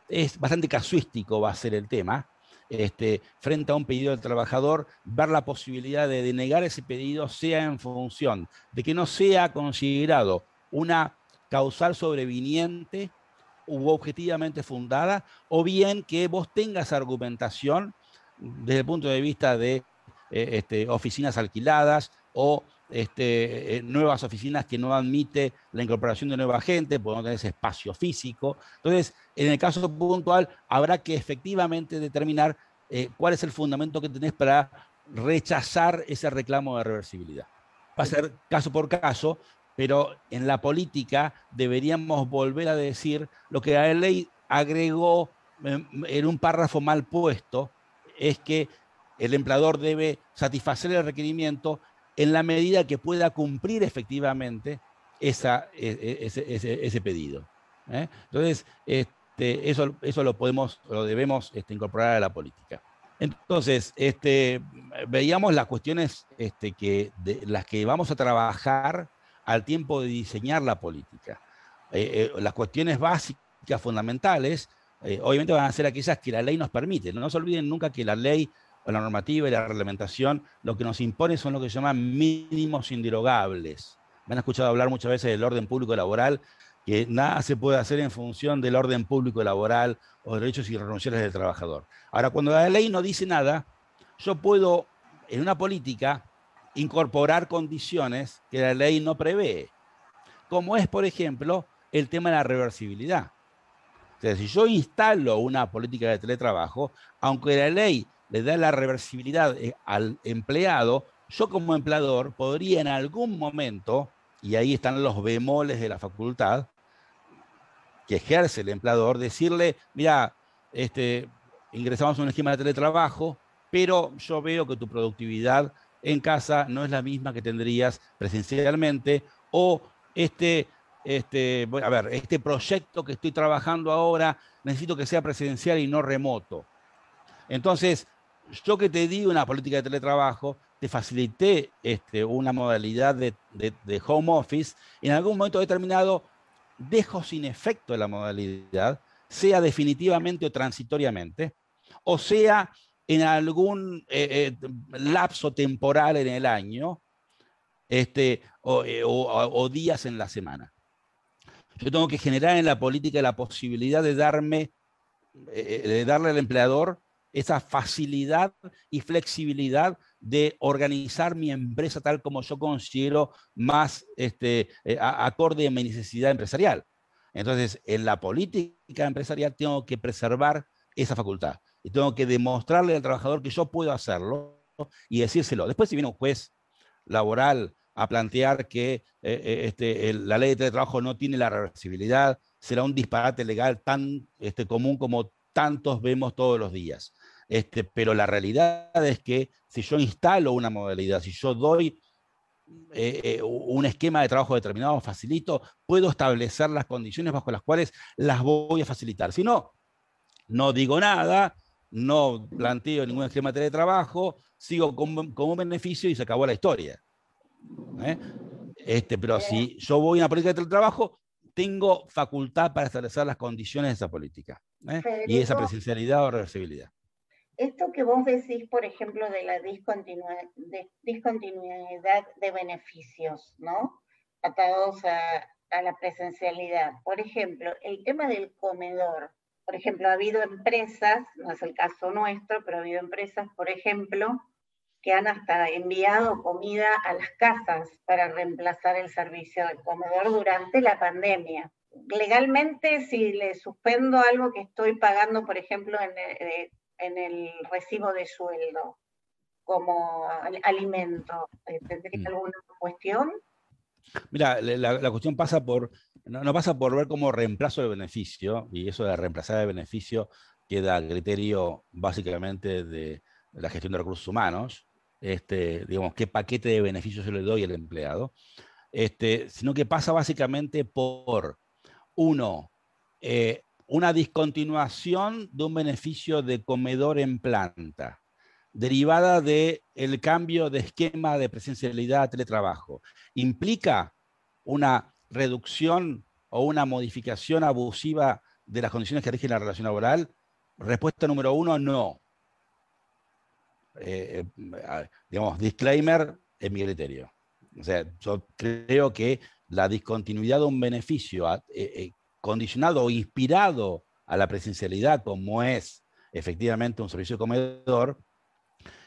Es bastante casuístico va a ser el tema. Este, frente a un pedido del trabajador, ver la posibilidad de denegar ese pedido sea en función de que no sea considerado una causal sobreviniente u objetivamente fundada, o bien que vos tengas argumentación desde el punto de vista de este, oficinas alquiladas o este, eh, nuevas oficinas que no admite la incorporación de nueva gente, porque no tenés espacio físico. Entonces, en el caso puntual, habrá que efectivamente determinar eh, cuál es el fundamento que tenés para rechazar ese reclamo de reversibilidad. Va a ser caso por caso, pero en la política deberíamos volver a decir lo que la ley agregó en un párrafo mal puesto, es que el empleador debe satisfacer el requerimiento en la medida que pueda cumplir efectivamente esa, e, e, ese, pedido. ¿eh? Entonces, este, eso, eso lo podemos, lo debemos este, incorporar a la política. Entonces, este, veíamos las cuestiones que, de, las que vamos a trabajar al tiempo de diseñar la política. Eh, eh, las cuestiones básicas, fundamentales, obviamente van a ser aquellas que la ley nos permite. No, no se olviden nunca que la ley la normativa y la reglamentación lo que nos impone son lo que se llaman mínimos indirogables. Me han escuchado hablar muchas veces del orden público laboral, que nada se puede hacer en función del orden público laboral o derechos irrenunciables del trabajador. Ahora, cuando la ley no dice nada, yo puedo, en una política, incorporar condiciones que la ley no prevé, como es, por ejemplo, el tema de la reversibilidad. O sea, si yo instalo una política de teletrabajo, aunque la ley le da la reversibilidad eh, al empleado, yo como empleador podría en algún momento, y ahí están los bemoles de la facultad, que ejerce el empleador, decirle, mira, este, ingresamos a un esquema de teletrabajo, pero yo veo que tu productividad en casa no es la misma que tendrías presencialmente, o este, este, a ver, este proyecto que estoy trabajando ahora necesito que sea presencial y no remoto. Entonces, yo que te di una política de teletrabajo, te facilité este, una modalidad de, home office, en algún momento determinado dejo sin efecto la modalidad, sea definitivamente o transitoriamente, o sea en algún eh, eh, lapso temporal en el año, este, eh, o, días en la semana. Yo tengo que generar en la política la posibilidad de darme, de darle al empleador esa facilidad y flexibilidad de organizar mi empresa tal como yo considero más este, eh, acorde a mi necesidad empresarial. Entonces, en la política empresarial tengo que preservar esa facultad y tengo que demostrarle al trabajador que yo puedo hacerlo y decírselo. Después, si viene un juez laboral a plantear que eh, eh, este, la ley de teletrabajo no tiene la reversibilidad, será un disparate legal tan este, común como tantos vemos todos los días. Este, pero la realidad es que si yo instalo una modalidad, si yo doy eh, eh, un esquema de trabajo determinado, facilito, puedo establecer las condiciones bajo las cuales las voy a facilitar. Si no, no digo nada, no planteo ningún esquema de teletrabajo, sigo con, un beneficio y se acabó la historia. ¿eh? Este, pero si yo voy a una política de teletrabajo, tengo facultad para establecer las condiciones de esa política y esa presencialidad o reversibilidad esto que vos decís, por ejemplo, de la discontinuidad de, beneficios, ¿no? Atados a, la presencialidad. Por ejemplo, el tema del comedor. Por ejemplo, ha habido empresas, no es el caso nuestro, pero ha habido empresas, por ejemplo, que han hasta enviado comida a las casas para reemplazar el servicio de comedor durante la pandemia. Legalmente, si le suspendo algo que estoy pagando, por ejemplo, en, eh, en el recibo de sueldo como alimento. Eh, ¿Tendría mm. alguna cuestión? Mira, la, cuestión pasa por, no, pasa por ver como reemplazo de beneficio, y eso de reemplazar el beneficio queda a criterio básicamente de la gestión de recursos humanos, este, digamos, qué paquete de beneficios yo le doy al empleado, este, sino que pasa básicamente por, uno, eh, una discontinuación de un beneficio de comedor en planta, derivada del el cambio de esquema de presencialidad a teletrabajo. ¿Implica una reducción o una modificación abusiva de las condiciones que rigen la relación laboral? Respuesta número uno, no. Eh, eh, digamos, disclaimer en mi criterio. O sea, yo creo que la discontinuidad de un beneficio eh, condicionado o inspirado a la presencialidad, como es efectivamente un servicio de comedor,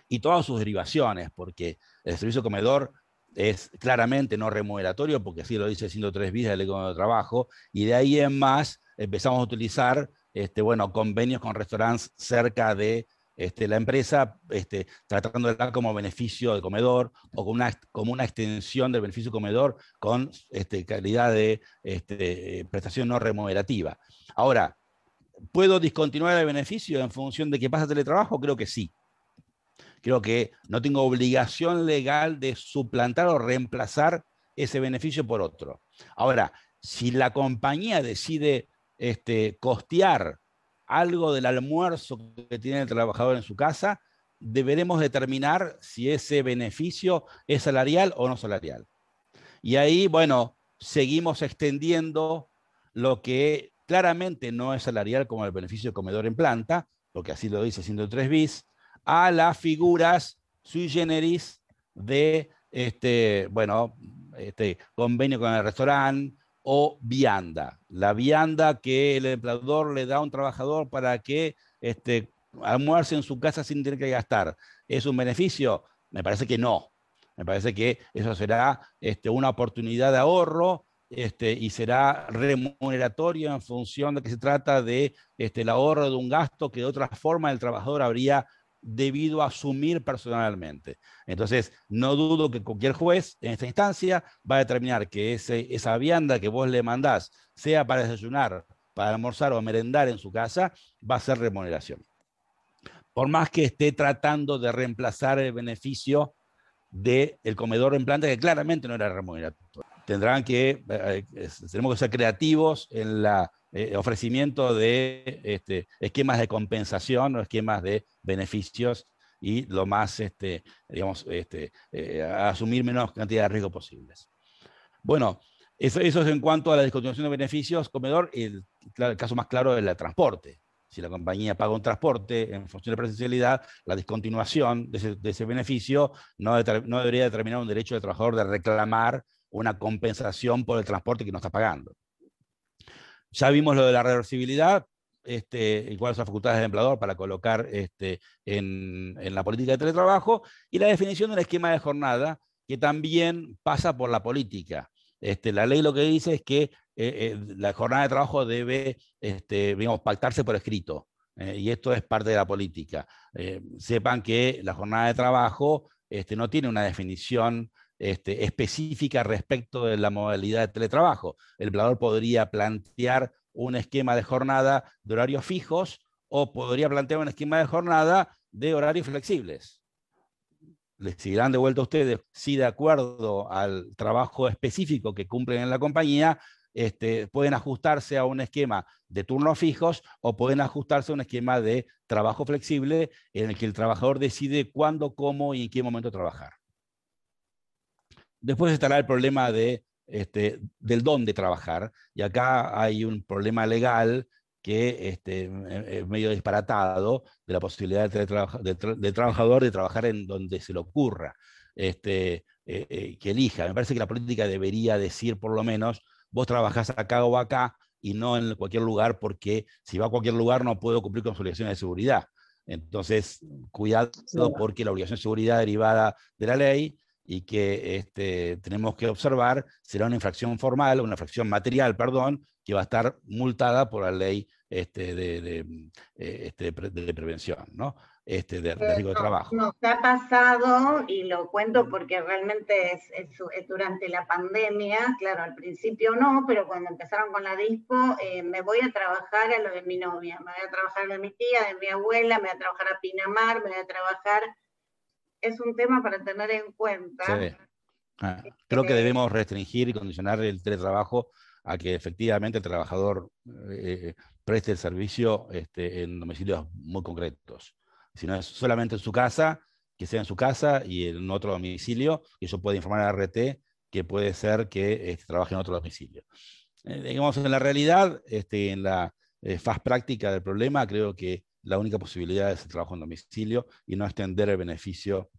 y todas sus derivaciones, porque el servicio de comedor es claramente no remuneratorio, porque así lo dice 103 bis del Código de Trabajo, y de ahí en más empezamos a utilizar este, bueno, convenios con restaurantes cerca de este, la empresa, este, dar como beneficio de comedor o como una, como una extensión del beneficio de comedor con este, calidad de este, prestación no remunerativa. Ahora, ¿puedo discontinuar el beneficio en función de que pasa teletrabajo? Creo que sí. Creo que no tengo obligación legal de suplantar o reemplazar ese beneficio por otro. Ahora, si la compañía decide costear algo del almuerzo que tiene el trabajador en su casa, deberemos determinar si ese beneficio es salarial o no salarial. Y ahí, bueno, seguimos extendiendo lo que claramente no es salarial como el beneficio de comedor en planta, porque así lo dice 103 bis, a las figuras sui generis de este, bueno, este convenio con el restaurante o vianda. La vianda que el empleador le da a un trabajador para que este, almuerce en su casa sin tener que gastar. ¿Es un beneficio? Me parece que no. Me parece que eso será este, una oportunidad de ahorro este, y será remuneratorio en función de que se trata de este, el ahorro de un gasto que de otra forma el trabajador habría debido a asumir personalmente. Entonces, no dudo que cualquier juez en esta instancia va a determinar que ese, esa vianda que vos le mandás, sea para desayunar, para almorzar o merendar en su casa, va a ser remuneración. Por más que esté tratando de reemplazar el beneficio del comedor en planta, que claramente no era remuneratorio. Tendrán que, eh, eh, tenemos que ser creativos en la eh, ofrecimiento de este, esquemas de compensación o esquemas de beneficios y lo más, este, digamos, este, eh, asumir menos cantidad de riesgo posibles. Bueno, eso, es en cuanto a la discontinuación de beneficios, comedor, y el, caso más claro es el transporte. Si la compañía paga un transporte en función de presencialidad, la discontinuación de ese, de ese beneficio no, no debería determinar un derecho del trabajador de reclamar una compensación por el transporte que no está pagando. Ya vimos lo de la reversibilidad, este, y cuáles son las facultades del empleador para colocar este, en, la política de teletrabajo, y la definición de un esquema de jornada que también pasa por la política. Este, la ley lo que dice es que eh, eh, la jornada de trabajo debe este, pactarse por escrito, eh, y esto es parte de la política. sepan que la jornada de trabajo no tiene una definición este, específica respecto de la modalidad de teletrabajo. El empleador podría plantear un esquema de jornada de horarios fijos o podría plantear un esquema de jornada de horarios flexibles. Les seguirán de vuelta a ustedes si de acuerdo al trabajo específico que cumplen en la compañía, este, pueden ajustarse a un esquema de turnos fijos o pueden ajustarse a un esquema de trabajo flexible en el que el trabajador decide cuándo, cómo y en qué momento trabajar. Después estará el problema de, este, del dónde trabajar, y acá hay un problema legal que este, es medio disparatado de la posibilidad del, trabajador de trabajar en donde se le ocurra, este, eh, eh, que elija. Me parece que la política debería decir por lo menos, vos trabajás acá o acá y no en cualquier lugar, porque si va a cualquier lugar no puedo cumplir con su obligación de seguridad. Entonces, cuidado porque la obligación de seguridad derivada de la ley y que este, tenemos que observar será una infracción formal, una infracción material, perdón, que va a estar multada por la ley este, de, de, eh, este, de prevención, ¿no? Este, de, riesgo de trabajo. Nos ha pasado, y lo cuento porque realmente es, durante la pandemia, claro, al principio no, pero cuando empezaron con la dispo, eh, me voy a trabajar a lo de mi novia, me voy a trabajar a lo de mi tía, de mi abuela, me voy a trabajar a Pinamar, me voy a trabajar es un tema para tener en cuenta. Ah, creo que este debemos restringir y condicionar el teletrabajo a que efectivamente el trabajador eh, preste el servicio este, en domicilios muy concretos. Si no es solamente en su casa, que sea en su casa y en otro domicilio, y eso puede informar a RT que puede ser que este, trabaje en otro domicilio. Eh, digamos, en la realidad, este, en la eh, faz práctica del problema, creo que la única posibilidad es el trabajo en domicilio y no extender el beneficio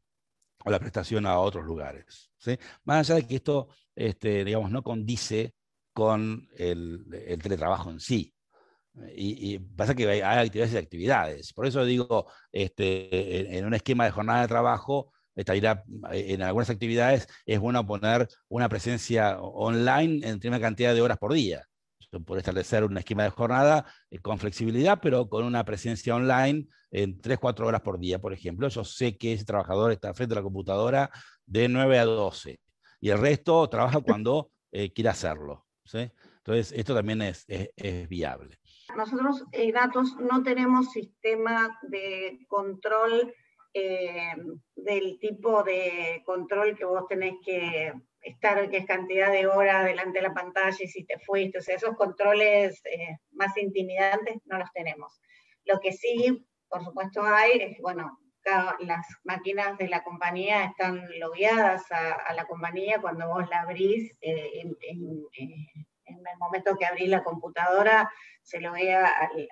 o la prestación a otros lugares. ¿sí? Más allá de que esto, este, digamos, no condice con el, teletrabajo en sí. Y, pasa que hay, actividades y actividades. Por eso digo, este, en, un esquema de jornada de trabajo, en algunas actividades es bueno poner una presencia online en una cantidad de horas por día. Por establecer un esquema de jornada eh, con flexibilidad, pero con una presencia online en 3, 4 horas por día, por ejemplo. Yo sé que ese trabajador está frente a la computadora de 9 a 12 y el resto trabaja *laughs* cuando eh, quiera hacerlo. Entonces, esto también es, viable. Nosotros en Datos no tenemos sistema de control eh, del tipo de control que vos tenés que estar, es cantidad de horas delante de la pantalla y si te fuiste, o sea, esos controles eh, más intimidantes no los tenemos. Lo que sí, por supuesto, hay es, bueno, las máquinas de la compañía están logueadas a, la compañía cuando vos la abrís, eh, en, el momento que abrís la computadora, se loguea al,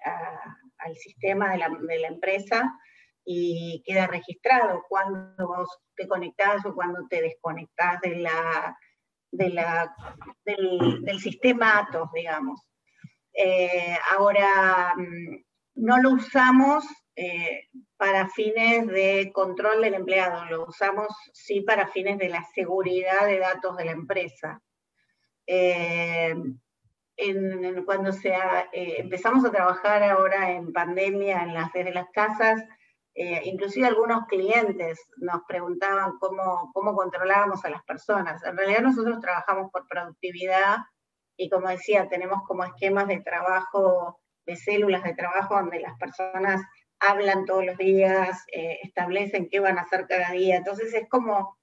al sistema de la, de la empresa y queda registrado cuando vos te conectás o cuando te desconectás de la, de la, del, sistema Atos, digamos. Eh, ahora, mm, no lo usamos eh, para fines de control del empleado, lo usamos sí para fines de la seguridad de datos de la empresa. Eh, cuando sea, empezamos a trabajar ahora en pandemia en las, desde las casas, eh, inclusive algunos clientes nos preguntaban cómo, cómo controlábamos a las personas. En realidad nosotros trabajamos por productividad y como decía, tenemos como esquemas de trabajo, de células de trabajo donde las personas hablan todos los días, eh, establecen qué van a hacer cada día. Entonces es como,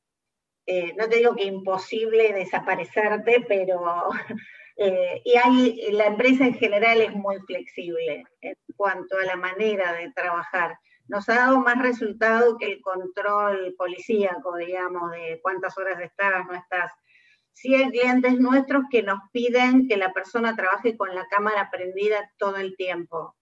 eh, no te digo que imposible desaparecerte, pero... *laughs* y hay, la empresa en general es muy flexible en cuanto a la manera de trabajar nos ha dado más resultado que el control policíaco, digamos, de cuántas horas estás, no estás. Sí hay clientes nuestros que nos piden que la persona trabaje con la cámara prendida todo el tiempo.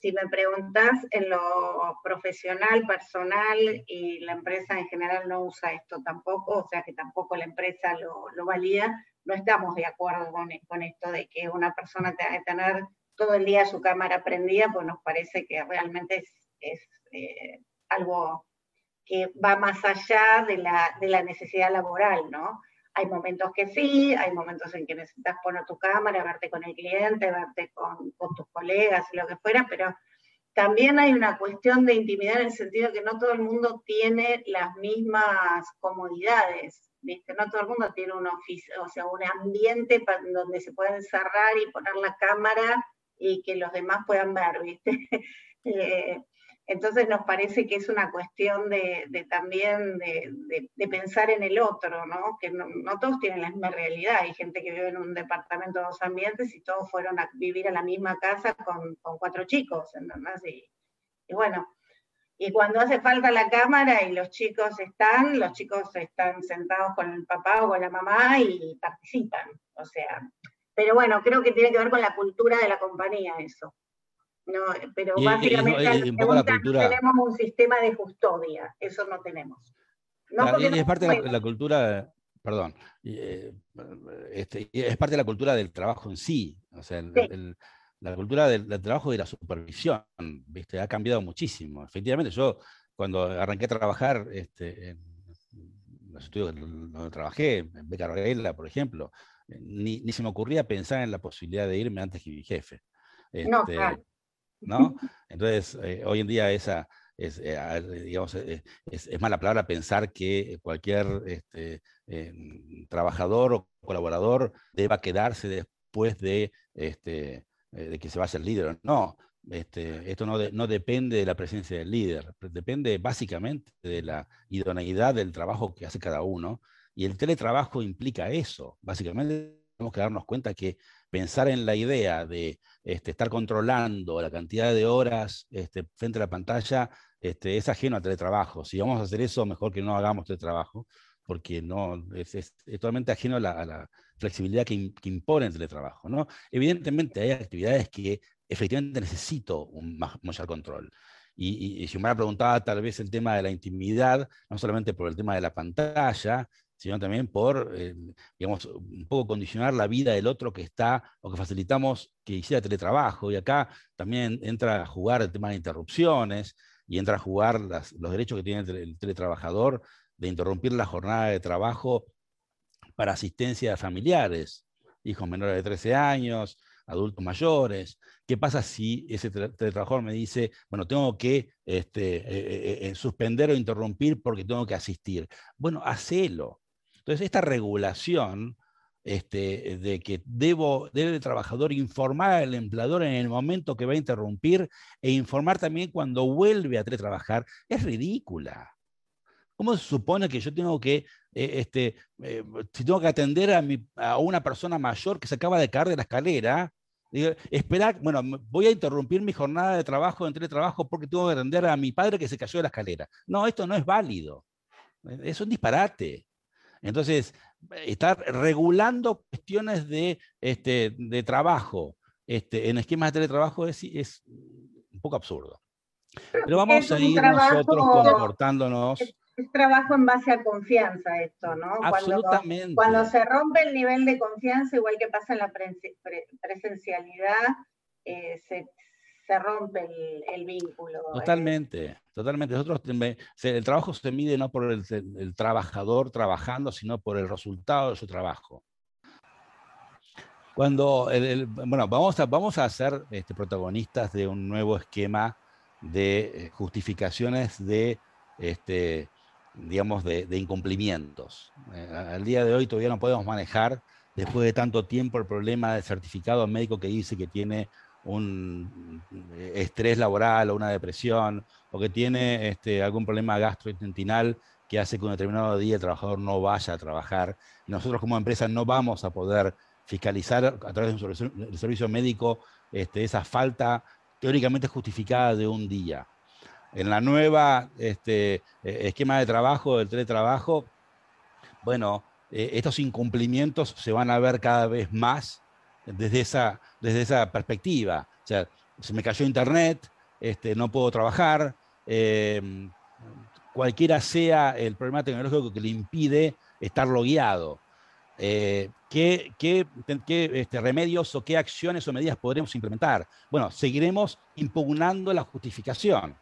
Si me preguntas en lo profesional, personal, y la empresa en general no usa esto tampoco, o sea que tampoco la empresa lo, valida, no estamos de acuerdo con, con, esto de que una persona tenga que tener todo el día su cámara prendida, pues nos parece que realmente es eh, algo que va más allá de la, de la, necesidad laboral, ¿no? Hay momentos que sí, hay momentos en que necesitas poner tu cámara, verte con el cliente, verte con, tus colegas lo que fuera, pero también hay una cuestión de intimidad en el sentido de que no todo el mundo tiene las mismas comodidades, ¿viste? No todo el mundo tiene un oficio, o sea, un ambiente donde se puede encerrar y poner la cámara y que los demás puedan ver, ¿viste? *laughs* Eh, entonces nos parece que es una cuestión de, también de, pensar en el otro, ¿no? que no, todos tienen la misma realidad. Hay gente que vive en un departamento de dos ambientes y todos fueron a vivir a la misma casa con, cuatro chicos, Y, y, bueno, y cuando hace falta la cámara y los chicos están, los chicos están sentados con el papá o con la mamá y participan. O sea, pero bueno, creo que tiene que ver con la cultura de la compañía eso. No, pero básicamente tenemos un sistema de custodia, eso no tenemos. es parte de la, cultura, perdón, eh, este, es parte de la cultura del trabajo en sí, o sea, la cultura del, trabajo y de la supervisión, ¿viste? ha cambiado muchísimo. Efectivamente, yo cuando arranqué a trabajar este, en los estudios donde trabajé, en Beca por ejemplo, ni, ni, se me ocurría pensar en la posibilidad de irme antes que mi jefe. no, este, claro. ¿No? Entonces, eh, hoy en día esa es, eh, digamos, eh, es, es, mala palabra pensar que cualquier este, trabajador o colaborador deba quedarse después de, este, de que se vaya el líder. No, este, esto no, no, depende de la presencia del líder, depende básicamente de la idoneidad del trabajo que hace cada uno. Y el teletrabajo implica eso. Básicamente tenemos que darnos cuenta que pensar en la idea de este, estar controlando la cantidad de horas este, frente a la pantalla este, es ajeno al teletrabajo. Si vamos a hacer eso, mejor que no hagamos teletrabajo, porque no, es, totalmente ajeno a la, flexibilidad que, impone el teletrabajo. ¿no? Evidentemente hay actividades que efectivamente necesito un mayor control. Y, y, si me preguntado tal vez el tema de la intimidad, no solamente por el tema de la pantalla, sino también por, eh, digamos, un poco condicionar la vida del otro que está, o que facilitamos que hiciera teletrabajo. Y acá también entra a jugar el tema de interrupciones y entra a jugar los derechos que tiene el, teletrabajador de interrumpir la jornada de trabajo para asistencia a familiares, hijos menores de 13 años, adultos mayores. ¿Qué pasa si ese trabajador me dice, bueno, tengo que este, eh, eh, suspender o interrumpir porque tengo que asistir? Bueno, hacelo. Entonces, esta regulación este, de que debo, debe el trabajador informar al empleador en el momento que va a interrumpir e informar también cuando vuelve a teletrabajar, es ridícula. ¿Cómo se supone que yo tengo que, este, si tengo que atender a, una persona mayor que se acaba de caer de la escalera, esperar, bueno, voy a interrumpir mi jornada de trabajo en teletrabajo porque tengo que atender a mi padre que se cayó de la escalera. No, esto no es válido. Es un disparate. Entonces, estar regulando cuestiones de, este, de trabajo este, en esquemas de teletrabajo es, es un poco absurdo. Pero vamos a ir nosotros comportándonos es trabajo en base a confianza esto, ¿no? Absolutamente. Cuando, se rompe el nivel de confianza, igual que pasa en la presencialidad, eh, se, rompe el, vínculo. ¿eh? Totalmente, totalmente. Nosotros, el trabajo se mide no por el, trabajador trabajando, sino por el resultado de su trabajo. Cuando, bueno, vamos a, vamos a ser este, protagonistas de un nuevo esquema de eh, justificaciones de este, digamos, de, incumplimientos. Eh, al día de hoy todavía no podemos manejar, después de tanto tiempo, el problema del certificado médico que dice que tiene un eh, estrés laboral o una depresión, o que tiene este, algún problema gastrointestinal que hace que un determinado día el trabajador no vaya a trabajar. nosotros como empresa no vamos a poder fiscalizar a través del servicio médico este, esa falta teóricamente justificada de un día en la nueva este, eh, esquema de trabajo, del teletrabajo, bueno, eh, estos incumplimientos se van a ver cada vez más desde esa, desde esa perspectiva. O sea, se me cayó internet, este, no puedo trabajar, em, cualquiera sea el problema tecnológico que le impide estar logueado. Eh, ¿Qué, qué, este, remedios o qué acciones o medidas podremos implementar? Bueno, seguiremos impugnando la justificación.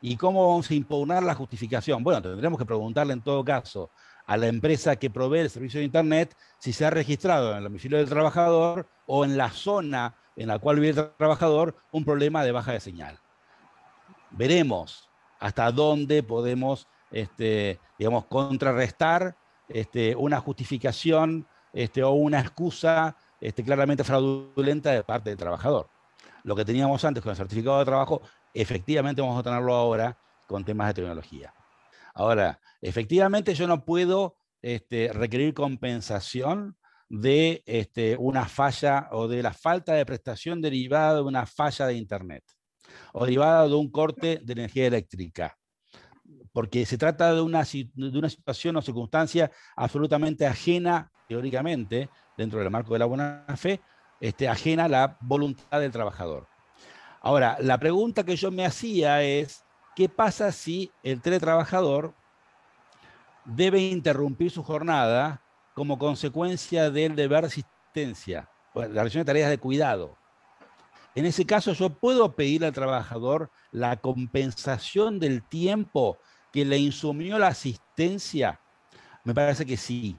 ¿Y cómo vamos a impugnar la justificación? Bueno, tendremos que preguntarle en todo caso a la empresa que provee el servicio de Internet si se ha registrado en el domicilio del trabajador o en la zona en la cual vive el trabajador un problema de baja de señal. Veremos hasta dónde podemos, este, digamos, contrarrestar este, una justificación este, o una excusa este, claramente fraudulenta de parte del trabajador. Lo que teníamos antes con el certificado de trabajo efectivamente vamos a tenerlo ahora con temas de tecnología. Ahora, efectivamente yo no puedo este, requerir compensación de este, una falla o de la falta de prestación derivada de una falla de Internet o derivada de un corte de energía eléctrica, porque se trata de una, situación o circunstancia absolutamente ajena, teóricamente, dentro del marco de la buena fe, este, ajena a la voluntad del trabajador. Ahora, la pregunta que yo me hacía es, ¿qué pasa si el teletrabajador debe interrumpir su jornada como consecuencia del deber de asistencia, la relación de tareas de cuidado? En ese caso, yo puedo pedir al trabajador la compensación del tiempo que le insumió la asistencia. Me parece que sí.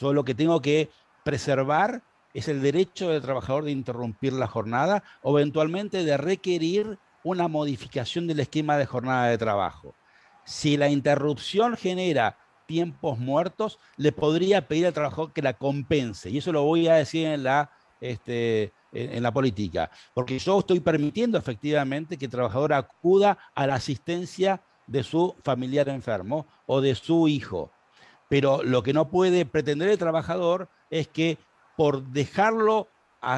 Yo lo que tengo que preservar es el derecho del trabajador de interrumpir la jornada o eventualmente de requerir una modificación del esquema de jornada de trabajo. Si la interrupción genera tiempos muertos, le podría pedir al trabajador que la compense. Y eso lo voy a decir en la, este, en la política. Porque yo estoy permitiendo efectivamente que el trabajador acuda a la asistencia de su familiar enfermo o de su hijo. Pero lo que no puede pretender el trabajador es que por dejarlo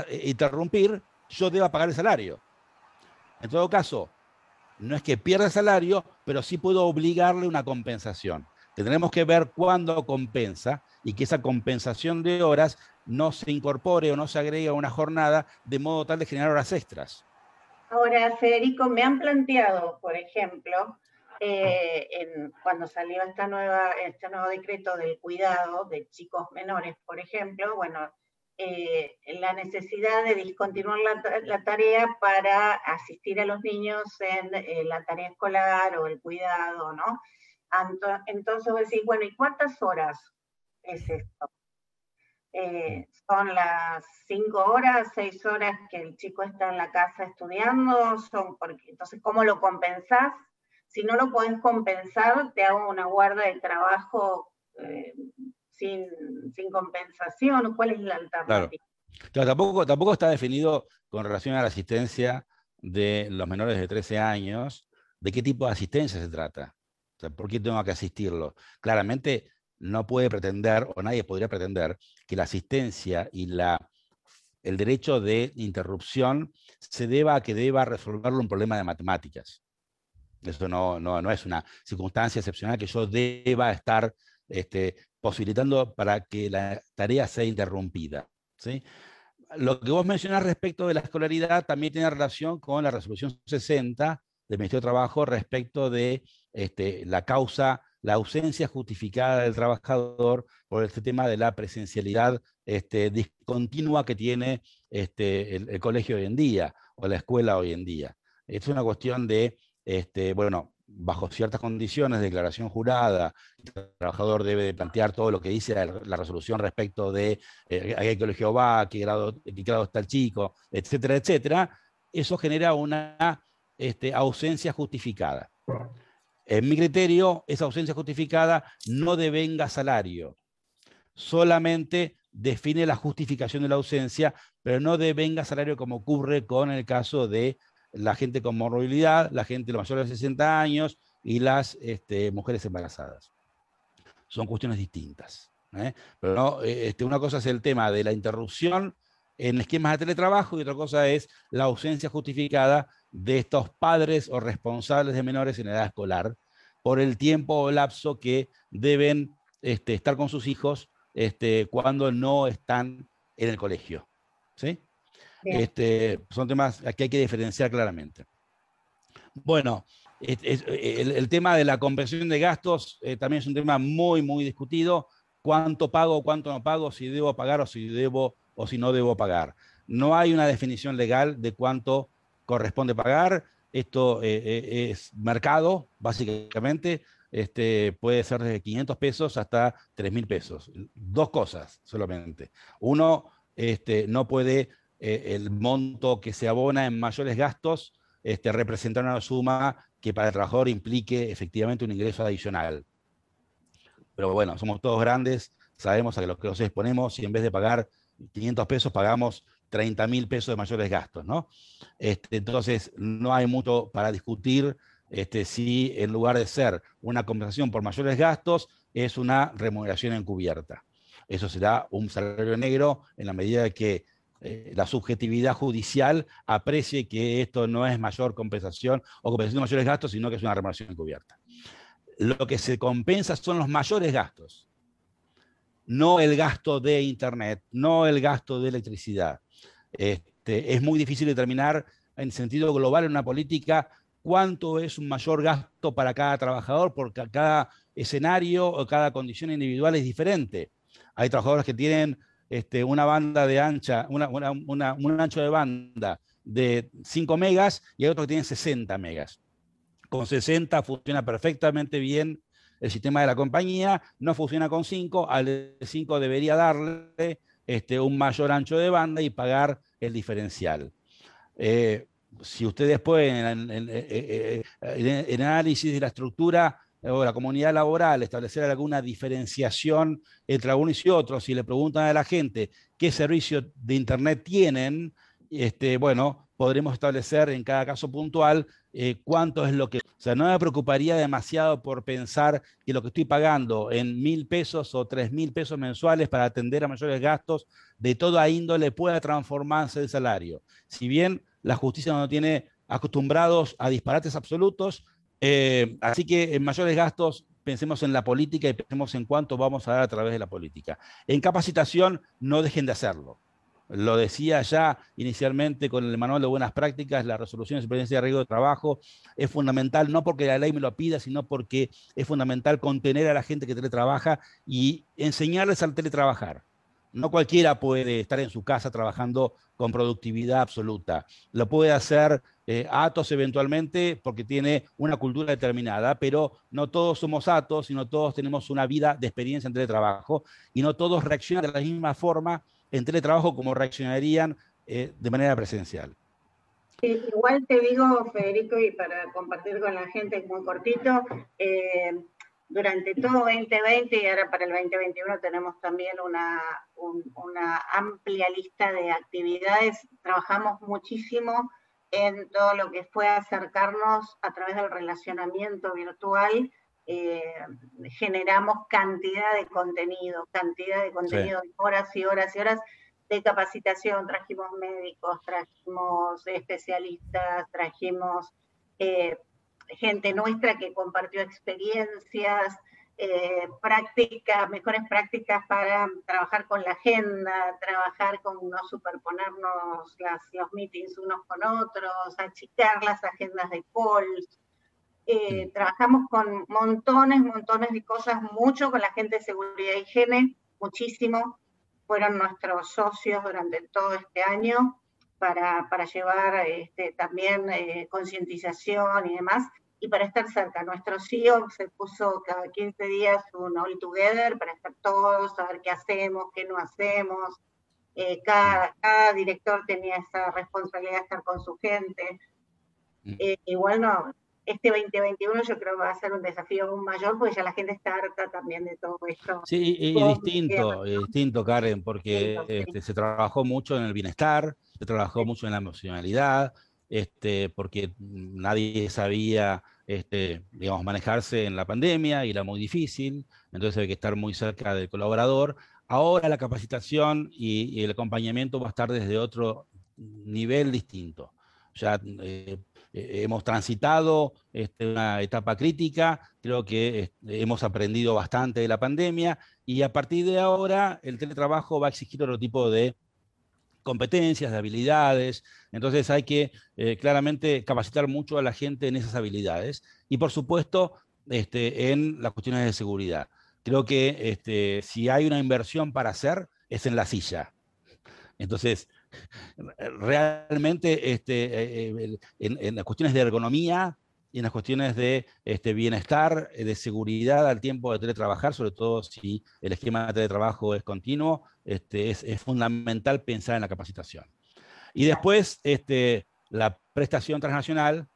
e, interrumpir, yo deba pagar el salario. En todo caso, no es que pierda salario, pero sí puedo obligarle una compensación. Tendremos que ver cuándo compensa y que esa compensación de horas no se incorpore o no se agregue a una jornada de modo tal de generar horas extras. Ahora, Federico, me han planteado, por ejemplo, eh, cuando salió esta nueva, este nuevo decreto del cuidado de chicos menores, por ejemplo, bueno, eh, la necesidad de discontinuar la, tarea para asistir a los niños en eh, la tarea escolar o el cuidado, ¿no? Entonces vos decís, bueno, ¿y cuántas horas es esto? Eh, son las cinco horas, seis horas que el chico está en la casa estudiando, son porque, entonces, ¿cómo lo compensás? Si no lo podés compensar, te hago una guarda de trabajo sin, compensación, ¿cuál es la alternativa? Claro. tampoco, tampoco está definido con relación a la asistencia de los menores de 13 años, de qué tipo de asistencia se trata. ¿Por qué tengo que asistirlo? Claramente no puede pretender, o nadie podría pretender, que la asistencia y la, el derecho de interrupción se deba a que deba resolverlo un problema de matemáticas. Eso no, no, es una circunstancia excepcional que yo deba estar este, posibilitando para que la tarea sea interrumpida. Lo que vos mencionás respecto de la escolaridad también tiene relación con la resolución 60 del Ministerio de Trabajo respecto de este, la causa la ausencia justificada del trabajador por este tema de la presencialidad este, discontinua que tiene este, el, colegio hoy en día o la escuela hoy en día. Es una cuestión de, bueno, bajo ciertas condiciones, declaración jurada, el trabajador debe plantear todo lo que dice la, resolución respecto de eh, a qué colegio va, qué grado, qué grado está el chico, etcétera, etcétera, eso genera una este, ausencia justificada. En mi criterio, esa ausencia justificada no devenga salario, solamente define la justificación de la ausencia, pero no devenga salario como ocurre con el caso de la gente con morbilidad, la gente mayor de 60 años y las este, mujeres embarazadas. Son cuestiones distintas. ¿eh? Pero no, eh, este, una cosa es el tema de la interrupción en esquemas de teletrabajo y otra cosa es la ausencia justificada de estos padres o responsables de menores en edad escolar por el tiempo o lapso que deben este, estar con sus hijos cuando no están en el colegio. ¿sí? Este, son temas que hay que diferenciar claramente. Bueno, el, tema de la compensación de gastos eh, también es un tema muy, muy discutido. ¿Cuánto pago, cuánto no pago, si debo pagar o si debo o si no debo pagar? No hay una definición legal de cuánto corresponde pagar. Esto eh, eh, es mercado, básicamente. Este, puede ser desde 500 pesos hasta 3 mil pesos. Dos cosas solamente. Uno, este, no puede eh, el monto que se abona en mayores gastos este, representar una suma que para el trabajador implique efectivamente un ingreso adicional. Pero bueno, somos todos grandes, sabemos a lo que nos exponemos y en vez de pagar 500 pesos pagamos 30 mil pesos de mayores gastos, ¿no? Este, entonces, no hay mucho para discutir este, si en lugar de ser una compensación por mayores gastos, es una remuneración encubierta. Eso será un salario negro en la medida que eh, la subjetividad judicial aprecie que esto no es mayor compensación o compensación de mayores gastos, sino que es una remuneración encubierta. Lo que se compensa son los mayores gastos, no el gasto de Internet, no el gasto de electricidad. Este, es muy difícil determinar en sentido global en una política cuánto es un mayor gasto para cada trabajador, porque cada escenario o cada condición individual es diferente. Hay trabajadores que tienen este, una banda de ancha, un ancho de banda de 5 megas y hay otros que tienen 60 megas. Con 60 funciona perfectamente bien el sistema de la compañía, no funciona con 5, al 5 debería darle este, un mayor ancho de banda y pagar el diferencial. Eh, si ustedes después en, el análisis de la estructura la comunidad laboral establecer alguna diferenciación entre algunos y otros, si le preguntan a la gente qué servicio de Internet tienen, este, bueno, podremos establecer en cada caso puntual eh, cuánto es lo que... O sea, no me preocuparía demasiado por pensar que lo que estoy pagando en mil pesos o tres mil pesos mensuales para atender a mayores gastos de toda índole pueda transformarse en salario. Si bien la justicia no tiene acostumbrados a disparates absolutos, eh, así que en mayores gastos pensemos en la política y pensemos en cuánto vamos a dar a través de la política. En capacitación no dejen de hacerlo lo decía ya inicialmente con el manual de buenas prácticas, la resolución de supervivencia de riesgo de trabajo es fundamental, no porque la ley me lo pida, sino porque es fundamental contener a la gente que teletrabaja y enseñarles a teletrabajar. No cualquiera puede estar en su casa trabajando con productividad absoluta. Lo puede hacer eh, Atos eventualmente porque tiene una cultura determinada, pero no todos somos Atos, sino todos tenemos una vida de experiencia en teletrabajo y no todos reaccionan de la misma forma en teletrabajo como reaccionarían eh, de manera presencial. igual te digo, Federico, y para compartir con la gente muy cortito, eh, durante todo 2020 y ahora para el 2021 tenemos también una, una amplia lista de actividades. Trabajamos muchísimo en todo lo que fue acercarnos a través del relacionamiento virtual, eh, generamos cantidad de contenido, cantidad de contenido, horas y horas y horas de capacitación, trajimos médicos, trajimos especialistas, trajimos eh, gente nuestra que compartió experiencias, eh, prácticas, mejores prácticas para trabajar con la agenda, trabajar con no superponernos las, los meetings unos con otros, achicar las agendas de calls. Eh, trabajamos con montones, montones de cosas, mucho con la gente de seguridad y higiene, muchísimo. Fueron nuestros socios durante todo este año para, para llevar este, también eh, concientización y demás y para estar cerca. Nuestro CEO se puso cada 15 días un all together para estar todos, saber qué hacemos, qué no hacemos. Eh, cada, director tenía esa responsabilidad de estar con su gente. Mm. Eh, igual no, este 2021 yo creo que va a ser un desafío aún mayor porque ya la gente está harta también de todo esto. Sí, y, distinto, distinto, Karen, porque este, se trabajó mucho en el bienestar, se trabajó mucho en la emocionalidad, este, porque nadie sabía este, digamos, manejarse en la pandemia y era muy difícil, entonces hay que estar muy cerca del colaborador. Ahora la capacitación y, el acompañamiento va a estar desde otro nivel distinto. Ya eh, eh, hemos transitado este, una etapa crítica, creo que hemos aprendido bastante de la pandemia y a partir de ahora el teletrabajo va a exigir otro tipo de competencias, de habilidades. Entonces hay que eh, claramente capacitar mucho a la gente en esas habilidades y por supuesto este, en las cuestiones de seguridad. Creo que este, si hay una inversión para hacer es en la silla. Entonces, realmente este, eh, eh, en, las cuestiones de ergonomía y en las cuestiones de este, bienestar, de seguridad al tiempo de teletrabajar, sobre todo si el esquema de teletrabajo es continuo, este, es, fundamental pensar en la capacitación. Y después, este, la prestación transnacional,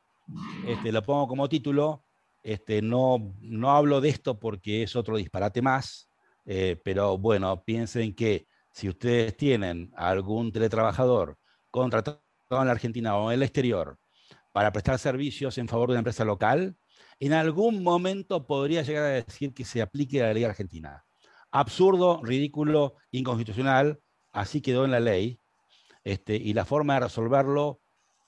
este, lo pongo como título, este, no, no hablo de esto porque es otro disparate más, eh, pero bueno, piensen que si ustedes tienen algún teletrabajador contratado en la Argentina o en el exterior para prestar servicios en favor de una empresa local, en algún momento podría llegar a decir que se aplique la ley argentina absurdo, ridículo, inconstitucional, así quedó en la ley, este, y la forma de resolverlo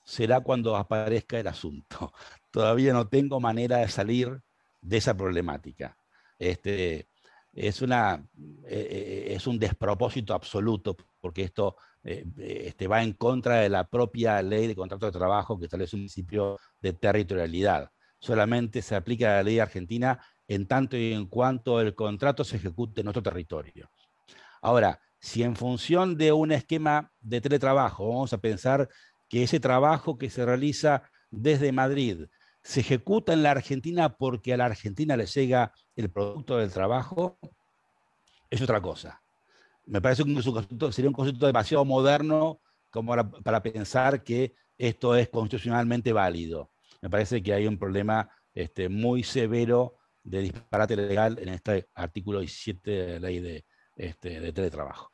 será cuando aparezca el asunto. *laughs* Todavía no tengo manera de salir de esa problemática. Este, eh, eh, es un despropósito absoluto, porque esto eh, este, va en contra de la propia ley de contrato de trabajo, que establece un principio de territorialidad. Solamente se aplica la ley argentina en tanto y en cuanto el contrato se ejecute en nuestro territorio. Ahora, si en función de un esquema de teletrabajo, vamos a pensar que ese trabajo que se realiza desde Madrid se ejecuta en la Argentina porque a la Argentina le llega el producto del trabajo, es otra cosa. Me parece que sería un concepto demasiado moderno como para, pensar que esto es constitucionalmente válido. Me parece que hay un problema este, muy severo de disparate legal en este artículo 17 de la ley de, este, de teletrabajo.